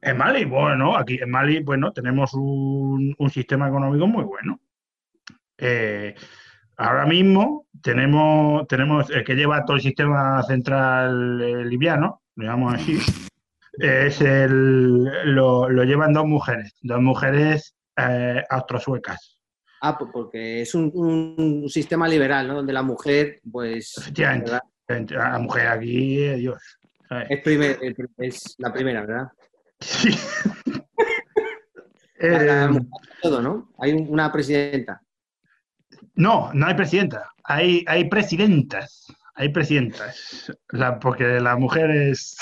S1: En Mali, bueno, aquí en Mali, bueno, tenemos un, un sistema económico muy bueno. Eh, ahora mismo tenemos, tenemos el que lleva todo el sistema central eh, libiano, digamos así, es el, lo, lo llevan dos mujeres, dos mujeres eh, austrosuecas.
S4: Ah, pues porque es un, un sistema liberal, ¿no? Donde la mujer, pues,
S1: Efectivamente, la mujer aquí, eh, Dios.
S4: es, primer- la primera, ¿verdad?
S1: Sí.
S4: La-
S1: Eh,
S4: mujer todo, ¿no? Hay un- una presidenta.
S1: No, no hay presidenta. Hay, hay presidentas. Hay presidentas. La- porque la mujer es.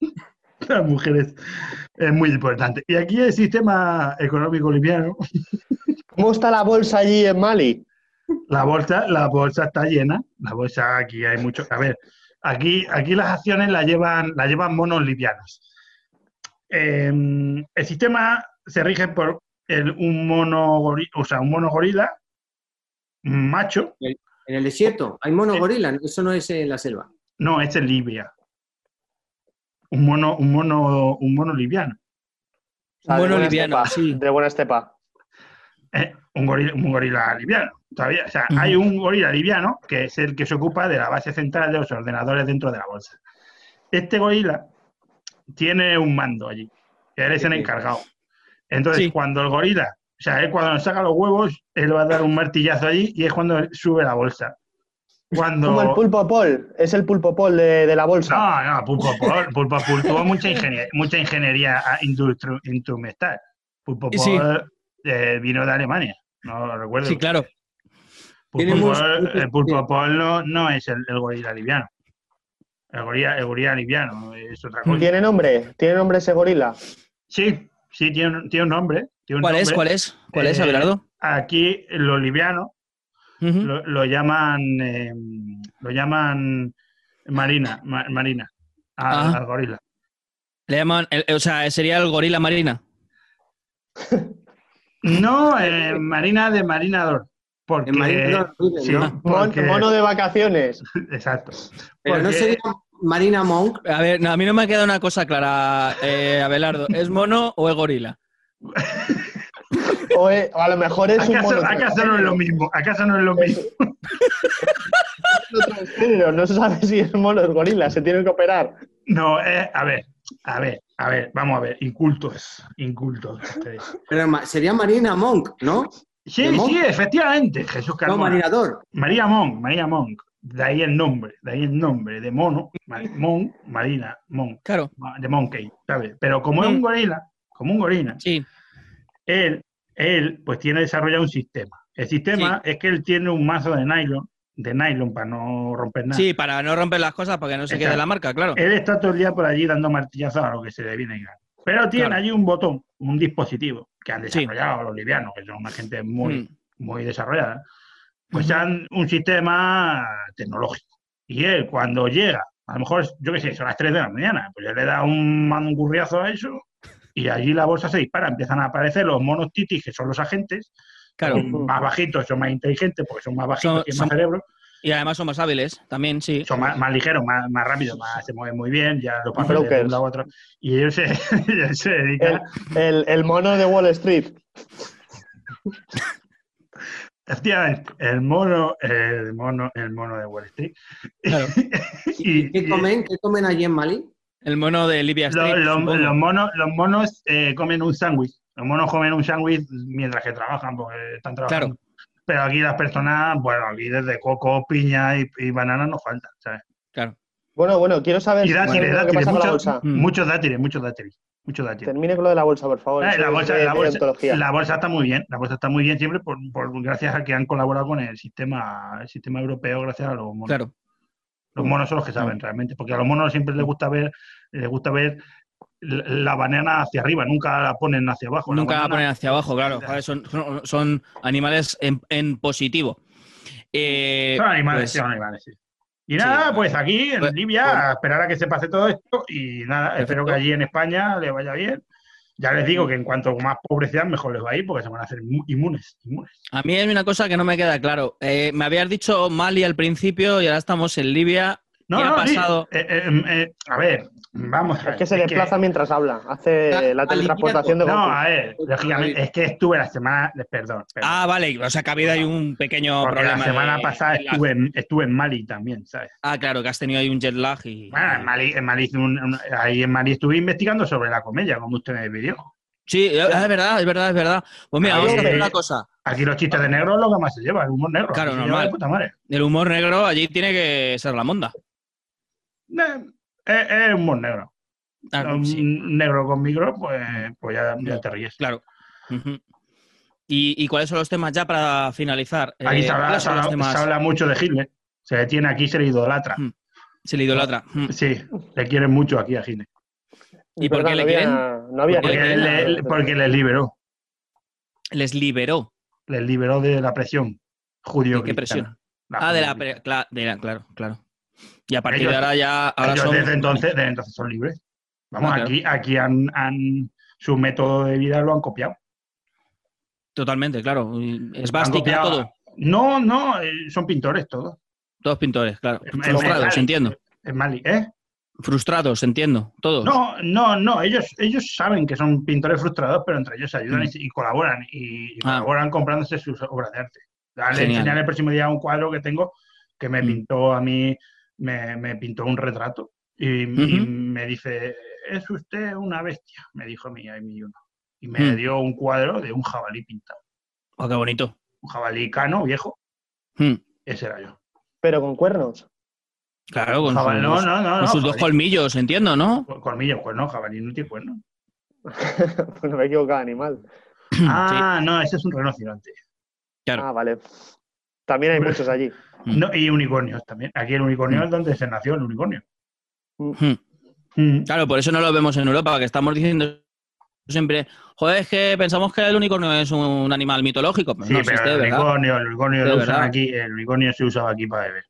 S1: la mujer es, muy importante. Y aquí el sistema económico liviano,
S3: ¿Cómo está la bolsa allí en Mali?
S1: la bolsa, la bolsa está llena. La bolsa aquí hay mucho. A ver, aquí, aquí las acciones las llevan, las llevan monos livianos. Eh, el sistema se rige por el- un mono gorila, o sea, un mono gorila macho.
S4: En el desierto hay mono gorila, eso no es en la selva.
S1: No, es Libia. Un mono, un mono, un mono liviano.
S3: O sea, de
S2: Bueno,
S3: buena
S2: liviano,
S3: estepa,
S2: sí.
S3: De buena estepa.
S1: Eh, un, gorila, un gorila liviano. Todavía, o sea, hay un gorila liviano que es el que se ocupa de la base central de los ordenadores dentro de la bolsa. Este gorila tiene un mando allí. Él es el encargado. Entonces,
S2: Sí.
S1: cuando el gorila, o sea, él cuando nos saca los huevos, él va a dar un martillazo allí y es cuando sube la bolsa. Cuando...
S3: Como el pulpo pol, es el pulpo pol de, de la bolsa.
S1: No, no, Pulpo Pol, Pulpo Pol tuvo mucha ingeniería, mucha ingeniería instrumental. Pulpo Pol
S2: Sí.
S1: eh, vino de Alemania, no lo recuerdo.
S2: Sí, claro.
S1: Pulpo Pol- el Pulpo. Pol no, no es el, el gorila liviano. El gorila, el gorila liviano es otra cosa.
S3: ¿Tiene nombre? ¿Tiene nombre ese gorila?
S1: Sí, sí, tiene, un- tiene un nombre. tiene un
S2: ¿Cuál es? ¿Cuál es? ¿Cuál es,
S1: Eh,
S2: Abelardo?
S1: Aquí los livianos Lo, lo llaman, eh, lo llaman Marina, Ma- Marina. al,
S2: Ah.
S1: al gorila.
S2: Le llaman, el- o sea, sería el gorila marina.
S1: No, eh, Marina de Marinador. Porque,
S4: En Marina no,
S1: sí,
S4: ¿no?
S3: Mon-
S1: porque-
S3: mono de vacaciones.
S1: Exacto.
S4: Pero no sería Marina Monk.
S2: A ver, no, a mí no me ha quedado una cosa clara, eh, Abelardo. ¿Es mono o es gorila?
S3: O, eh, o a lo mejor es un
S1: ¿Acaso,
S3: mono.
S1: acaso no es lo mismo? ¿Acaso no es lo mismo?
S3: No se sabe si es mono o es gorila, se tiene que operar.
S1: No, eh, a ver, a ver, a ver, vamos a ver, incultos, incultos.
S4: Pero sería Marina Monk, ¿no?
S1: Sí, sí, efectivamente, Jesús
S4: No,
S1: Carmona.
S4: Marinador.
S1: María Monk, María Monk. De ahí el nombre, de ahí el nombre, de mono, Monk, Marina, Monk,
S2: Claro,
S1: de Monkey, ¿sabes? Pero como es un gorila, como un gorila,
S2: sí.
S1: Él, él pues tiene desarrollado un sistema. El sistema es que él tiene un mazo de nylon, de nylon para no romper nada.
S2: Sí, para no romper las cosas, para que no se quede
S1: Exacto.
S2: la marca, claro.
S1: Él está todo el día por allí dando martillazos a lo que se le viene. Pero tiene
S2: Claro.
S1: allí un botón, un dispositivo que han
S2: Sí.
S1: desarrollado los livianos, que son una gente muy,
S2: Mm.
S1: muy desarrollada. Pues
S2: Ujú.
S1: han un sistema tecnológico. Y él, cuando llega, a lo mejor, yo qué sé, son las 3 de la mañana, pues él le da un mangurriazo a eso y allí la bolsa se dispara, empiezan a aparecer los monos titis, que son los agentes,
S2: Claro.
S1: son más bajitos, son más inteligentes porque son más bajitos,
S2: Son-
S1: tienen
S2: son-
S1: más cerebro,
S2: Y además son más hábiles, también, sí.
S1: son más, más ligeros, más, más rápidos, más, se mueven muy bien, ya lo pasan de un lado a otro. Y ellos se, ellos se dedican,
S3: El, el mono de Wall Street.
S1: efectivamente, el mono, el mono, el mono de Wall Street.
S2: Claro.
S1: y,
S4: ¿Qué
S1: y
S4: comen? ¿Qué comen allí en Mali?
S2: El mono de Libia
S1: lo-
S2: Street.
S1: lo-
S2: supongo.
S1: los monos, los monos eh, comen un sándwich. Los monos comen un sándwich mientras que trabajan, porque están trabajando. Pero aquí las personas, bueno, aquí desde coco, piña y, y banana nos faltan, ¿sabes?
S2: Claro.
S3: Bueno, bueno, quiero saber
S1: Y dátiles, dátiles, muchos,
S3: bolsa.
S2: Mm.
S1: muchos dátiles, muchos dátiles, muchos dátiles.
S3: Termine con lo de la bolsa, por favor.
S1: Eh, la, bolsa,
S3: de-
S1: la,
S3: de
S1: bolsa,
S3: ontología.
S1: la bolsa está muy bien, la bolsa está muy bien siempre por, por- gracias a que han colaborado con el sistema, el sistema europeo, gracias a los monos.
S2: Claro.
S1: Los monos son los que saben realmente, porque a los monos siempre les gusta ver, les gusta ver la banana hacia arriba, nunca la ponen hacia abajo.
S2: Nunca la
S1: banana-
S2: ponen hacia abajo, claro. Joder, son, son- animales en, en positivo. Eh,
S1: Son animales,
S2: pues,
S1: sí, son animales, sí. Y nada, pues aquí en
S2: Pues-
S1: Libia,
S2: pues-
S1: a esperar a que se pase todo esto y nada, espero que allí en España le vaya bien. Ya les digo que en cuanto más pobres sean, mejor les va a ir porque se van a hacer inmu- inmunes. inmunes.
S2: a mí hay una cosa que no me queda claro. Eh, me habías dicho Mali al principio y ahora estamos en Libia.
S1: No,
S2: ¿Qué ha
S1: sí.
S2: pasado?
S1: Eh, eh, eh, a ver, vamos a
S3: Es que se desplaza mientras habla. Hace la teletransportación de
S1: No, a ver, lógicamente, es que estuve la semana, perdón, perdón,
S2: Ah, vale. O sea, que ha habido ahí un pequeño
S1: porque
S2: problema.
S1: la semana
S2: de-
S1: pasada estuve en, estuve en Mali también, ¿sabes?
S2: Ah, claro, que has tenido ahí un jet lag y.
S1: Bueno, en Mali, en Mali hice un- un- ahí en Mali estuve investigando sobre la comedia, como usted me pidió.
S2: Sí, es verdad, es verdad, es verdad. Pues mira, vamos a hacer una cosa.
S1: Aquí los chistes de negro es lo que más se lleva, el humor negro.
S2: Claro, normal.
S1: puta madre.
S2: El humor negro allí tiene que ser la monda.
S1: Eh, Es, es humor negro.
S2: Ah,
S1: un
S2: sí,
S1: negro con micro, pues, pues ya, ya te ríes.
S2: claro. ¿Y, y cuáles son los temas ya para finalizar?
S1: Aquí
S2: Eh,
S1: se, habla,
S2: ¿cuáles
S1: se habla-
S2: temas?
S1: se habla mucho de Hitler. Se le tiene aquí, se le idolatra.
S2: Mm. Se le idolatra. Mm.
S1: Sí, le quieren mucho aquí a Hitler.
S2: ¿Y por qué
S3: Verdad,
S2: le
S3: no había,
S2: quieren?
S3: No había
S2: ¿Por qué
S1: Porque,
S2: le
S3: gente.
S1: le- porque les liberó.
S2: Les liberó.
S1: Les liberó de la presión judío
S2: ¿De qué presión?
S1: La
S2: Ah, de la, pre- cla- de la- Claro, claro. Y a partir
S1: Ellos-
S2: de ahora ya. Ahora
S1: Ellos
S2: son-
S1: desde entonces, desde entonces son libres. Vamos,
S2: claro.
S1: aquí, aquí han, han- su método de vida lo han copiado.
S2: Totalmente, claro. Esvástica,
S1: copiado-
S2: todo.
S1: No, no, eh, son pintores todos.
S2: Todos pintores, claro. Frustrados,
S1: en-
S2: entiendo.
S1: En Mali, ¿eh?
S2: Frustrados, entiendo. Todos.
S1: No, no, no. Ellos, ellos saben que son pintores frustrados, pero entre ellos se ayudan
S2: Mm.
S1: y, y colaboran. Y, y
S2: Ah.
S1: colaboran comprándose sus obras de arte. Le enseñaré el próximo día un cuadro que tengo que me
S2: Mm.
S1: pintó a mí, me, me pintó un retrato. Y, y me dice, es usted una bestia, me dijo a mí, a mí uno. Y me
S2: Mm.
S1: dio un cuadro de un jabalí pintado.
S2: Oh, qué bonito.
S1: Un jabalí cano, viejo.
S2: Mm.
S1: Ese era yo.
S3: Pero con cuernos.
S2: Claro, con,
S1: Jabalí-
S2: sus,
S1: no, no, no,
S2: con
S1: no,
S2: sus dos colmillos, entiendo, ¿no?
S1: Colmillo, pues no, jabalí no tiene cuerno.
S3: pues no me he equivocado, animal.
S1: Ah, no, ese es un rinoceronte.
S2: Claro.
S3: Ah, vale. También hay muchos allí.
S2: Mm.
S1: No, y unicornios también. Aquí el unicornio es donde se nació el unicornio.
S2: Mm.
S1: Mm.
S2: Claro, por eso no lo vemos en Europa, que estamos diciendo siempre, joder, es que pensamos que el unicornio es un animal mitológico. Pues
S1: Sí,
S2: no
S1: pero
S2: existe,
S1: el
S2: ¿verdad?
S1: unicornio, el unicornio lo usan aquí, el unicornio se usaba aquí para beber.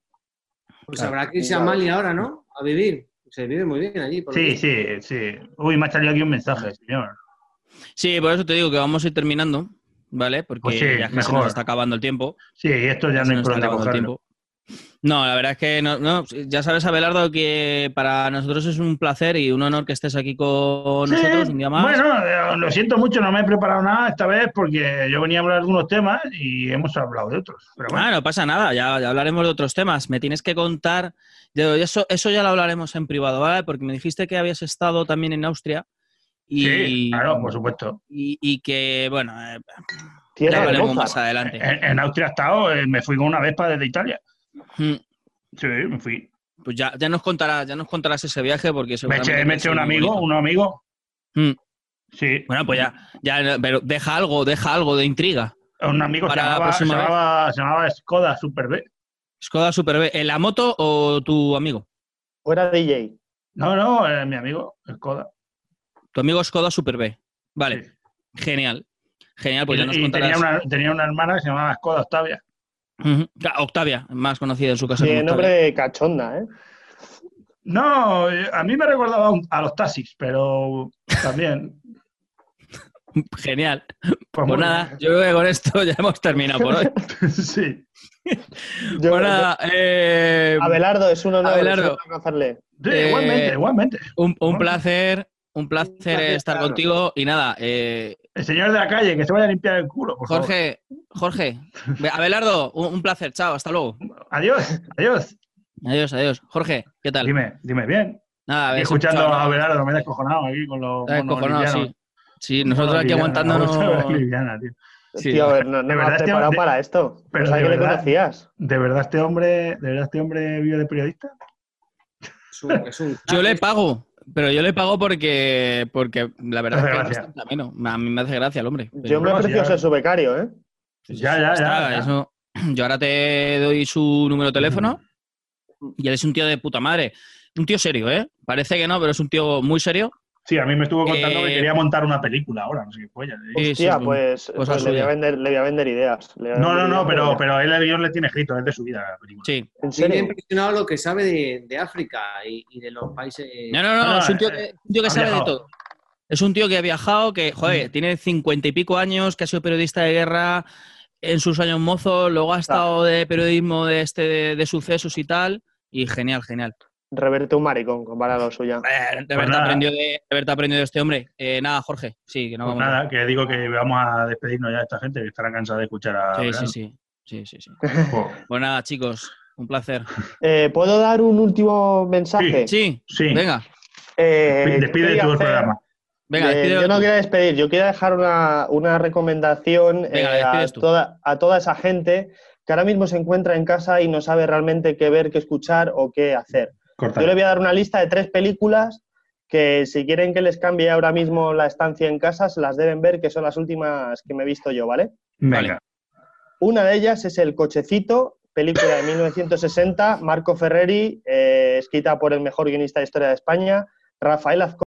S4: Pues
S2: Claro.
S4: habrá que irse a. Mali ahora, ¿no? A vivir. Se vive muy bien allí. por
S1: Sí, sí, sí. Uy, me ha salido aquí un mensaje, señor.
S2: Sí, por eso te digo que vamos a ir terminando, ¿vale? Porque
S1: Pues sí,
S2: ya que se nos está acabando el tiempo.
S1: Sí, esto ya no hay por dónde
S2: tiempo. No, la verdad es que no, no, ya sabes, Abelardo, que para nosotros es un placer y un honor que estés aquí con
S1: Sí,
S2: nosotros un día más.
S1: Bueno, eh, lo siento mucho, no me he preparado nada esta vez porque yo venía a hablar de unos temas y hemos hablado de otros. Pero bueno,
S2: Ah, no pasa nada, ya, ya hablaremos de otros temas. Me tienes que contar, eso, eso ya lo hablaremos en privado, ¿vale? Porque me dijiste que habías estado también en Austria y,
S1: sí, claro, por supuesto.
S2: y, y que, bueno, eh, ya
S3: Mozart.
S2: más adelante.
S1: En, en Austria he estado, eh, me fui con una Vespa desde Italia.
S2: Mm,
S1: Sí, me fui.
S2: Pues ya, ya nos contarás, ya nos contarás ese viaje porque
S1: Me eché, me un amigo,
S2: bonito.
S1: un amigo.
S2: Mm.
S1: Sí.
S2: Bueno, pues ya, ya, pero deja algo, deja algo de intriga.
S1: Un amigo se
S2: Para
S1: llamaba, se, llamaba, se llamaba Skoda Super B.
S2: Skoda Super B, ¿en la moto o tu amigo?
S3: Fuera DJ.
S1: No, no, eh, mi amigo, Skoda.
S2: Tu amigo Skoda Super B. Vale,
S1: Sí.
S2: genial. Genial, pues
S1: y
S2: ya nos
S1: y
S2: contarás.
S1: tenía, una, tenía una hermana que se llamaba Skoda Octavia.
S2: Octavia, más conocida en su casa.
S3: Tiene
S2: como
S3: nombre cachonda, ¿eh?
S1: No, a mí me recordaba a los taxis, pero también.
S2: Genial.
S1: Pues,
S2: Pues
S1: bueno,
S2: nada, yo creo que con esto ya hemos terminado por hoy.
S1: sí.
S3: Yo-
S2: Pues nada, eh,
S3: Abelardo, es un honor,
S2: Abelardo.
S3: es.
S1: Sí,
S2: Eh,
S1: igualmente, igualmente.
S2: un, un placer, un placer
S3: placer,
S2: estar
S3: claro.
S2: contigo. Y nada, eh,
S1: El señor de la calle, que se vaya a limpiar el culo, por favor.
S2: Jorge, Jorge, Ve- Abelardo, un, un placer, chao, hasta luego.
S1: Adiós, adiós.
S2: Adiós, adiós. Jorge, ¿qué tal?
S1: Dime, dime bien.
S2: Nada, a
S1: Estoy
S2: ver,
S1: escuchando
S2: escucha,
S1: a Abelardo, me he descojonado aquí con los
S2: descojonado, sí. Sí, nosotros aquí aguantándonos. Sí.
S3: Tío, a ver, no, no
S1: De
S3: me
S1: verdad,
S3: has
S1: este
S3: preparado
S1: hombre-
S3: para esto.
S1: pero
S3: o sea,
S1: de
S3: que le
S1: verdad.
S3: conocías.
S1: ¿De verdad este hombre, de verdad este hombre vive de periodista?
S4: Es un, es un
S2: Yo le pago, pero yo le pago porque, porque la verdad es que
S1: gracia.
S2: bastante ameno. A mí me hace gracia el hombre.
S3: Yo me
S1: ya-
S3: ser su becario, ¿eh?
S1: Ya, ya, ya.
S2: eso- yo ahora te doy su número de teléfono y él es un tío de puta madre. Un tío serio, ¿eh? Parece que no, pero es un tío muy serio.
S1: Sí, a mí me estuvo contando
S2: Eh,
S1: que quería montar una película ahora, no sé qué polla.
S2: Sí,
S3: Hostia,
S2: sí,
S3: pues, pues le, voy a vender, le voy a vender ideas. le voy a
S1: No, no, no, pero, pero él el guion le tiene escrito, es de su vida la película.
S2: Sí.
S3: ¿En
S4: Sí me ha
S3: serio?
S4: impresionado lo que sabe de, de África y, y de los países.
S2: No, no, no,
S1: No,
S2: es un tío
S1: eh,
S2: que, un tío que
S1: ha
S2: sabe de todo. Es un tío que ha viajado, que, joder, tiene cincuenta y pico años, que ha sido periodista de guerra en sus años mozos, luego ha estado de periodismo de este de, de sucesos y tal, y genial, genial.
S3: Reverte un maricón, comparado a lo suyo.
S2: Eh, De
S1: Pues
S2: aprendió de, de verdad aprendió de este hombre. Eh, nada, Jorge, sí, que no
S1: Pues
S2: vamos.
S1: nada, que digo que vamos a despedirnos ya de esta gente que estará cansada de escuchar a.
S2: Sí, sí, sí, sí, sí, sí. Pues nada, chicos, un placer.
S3: Eh, ¿Puedo dar un último mensaje?
S2: Sí,
S1: Sí,
S2: venga,
S3: Eh,
S1: despide tú el
S3: hacer-
S1: programa.
S2: venga,
S3: Eh, yo no quiero despedir, yo quiero dejar una, una recomendación
S2: Venga,
S3: eh, a,
S2: despides tú.
S3: toda, a toda esa gente que ahora mismo se encuentra en casa y no sabe realmente qué ver, qué escuchar o qué hacer. Yo le voy a dar una lista de tres películas que si quieren que les cambie ahora mismo la estancia en casa, se las deben ver, que son las últimas que me he visto yo, ¿vale?
S1: Venga.
S3: Una de ellas es El Cochecito, película de 1960, Marco Ferreri, eh, escrita por el mejor guionista de historia de España, Rafael Azcón.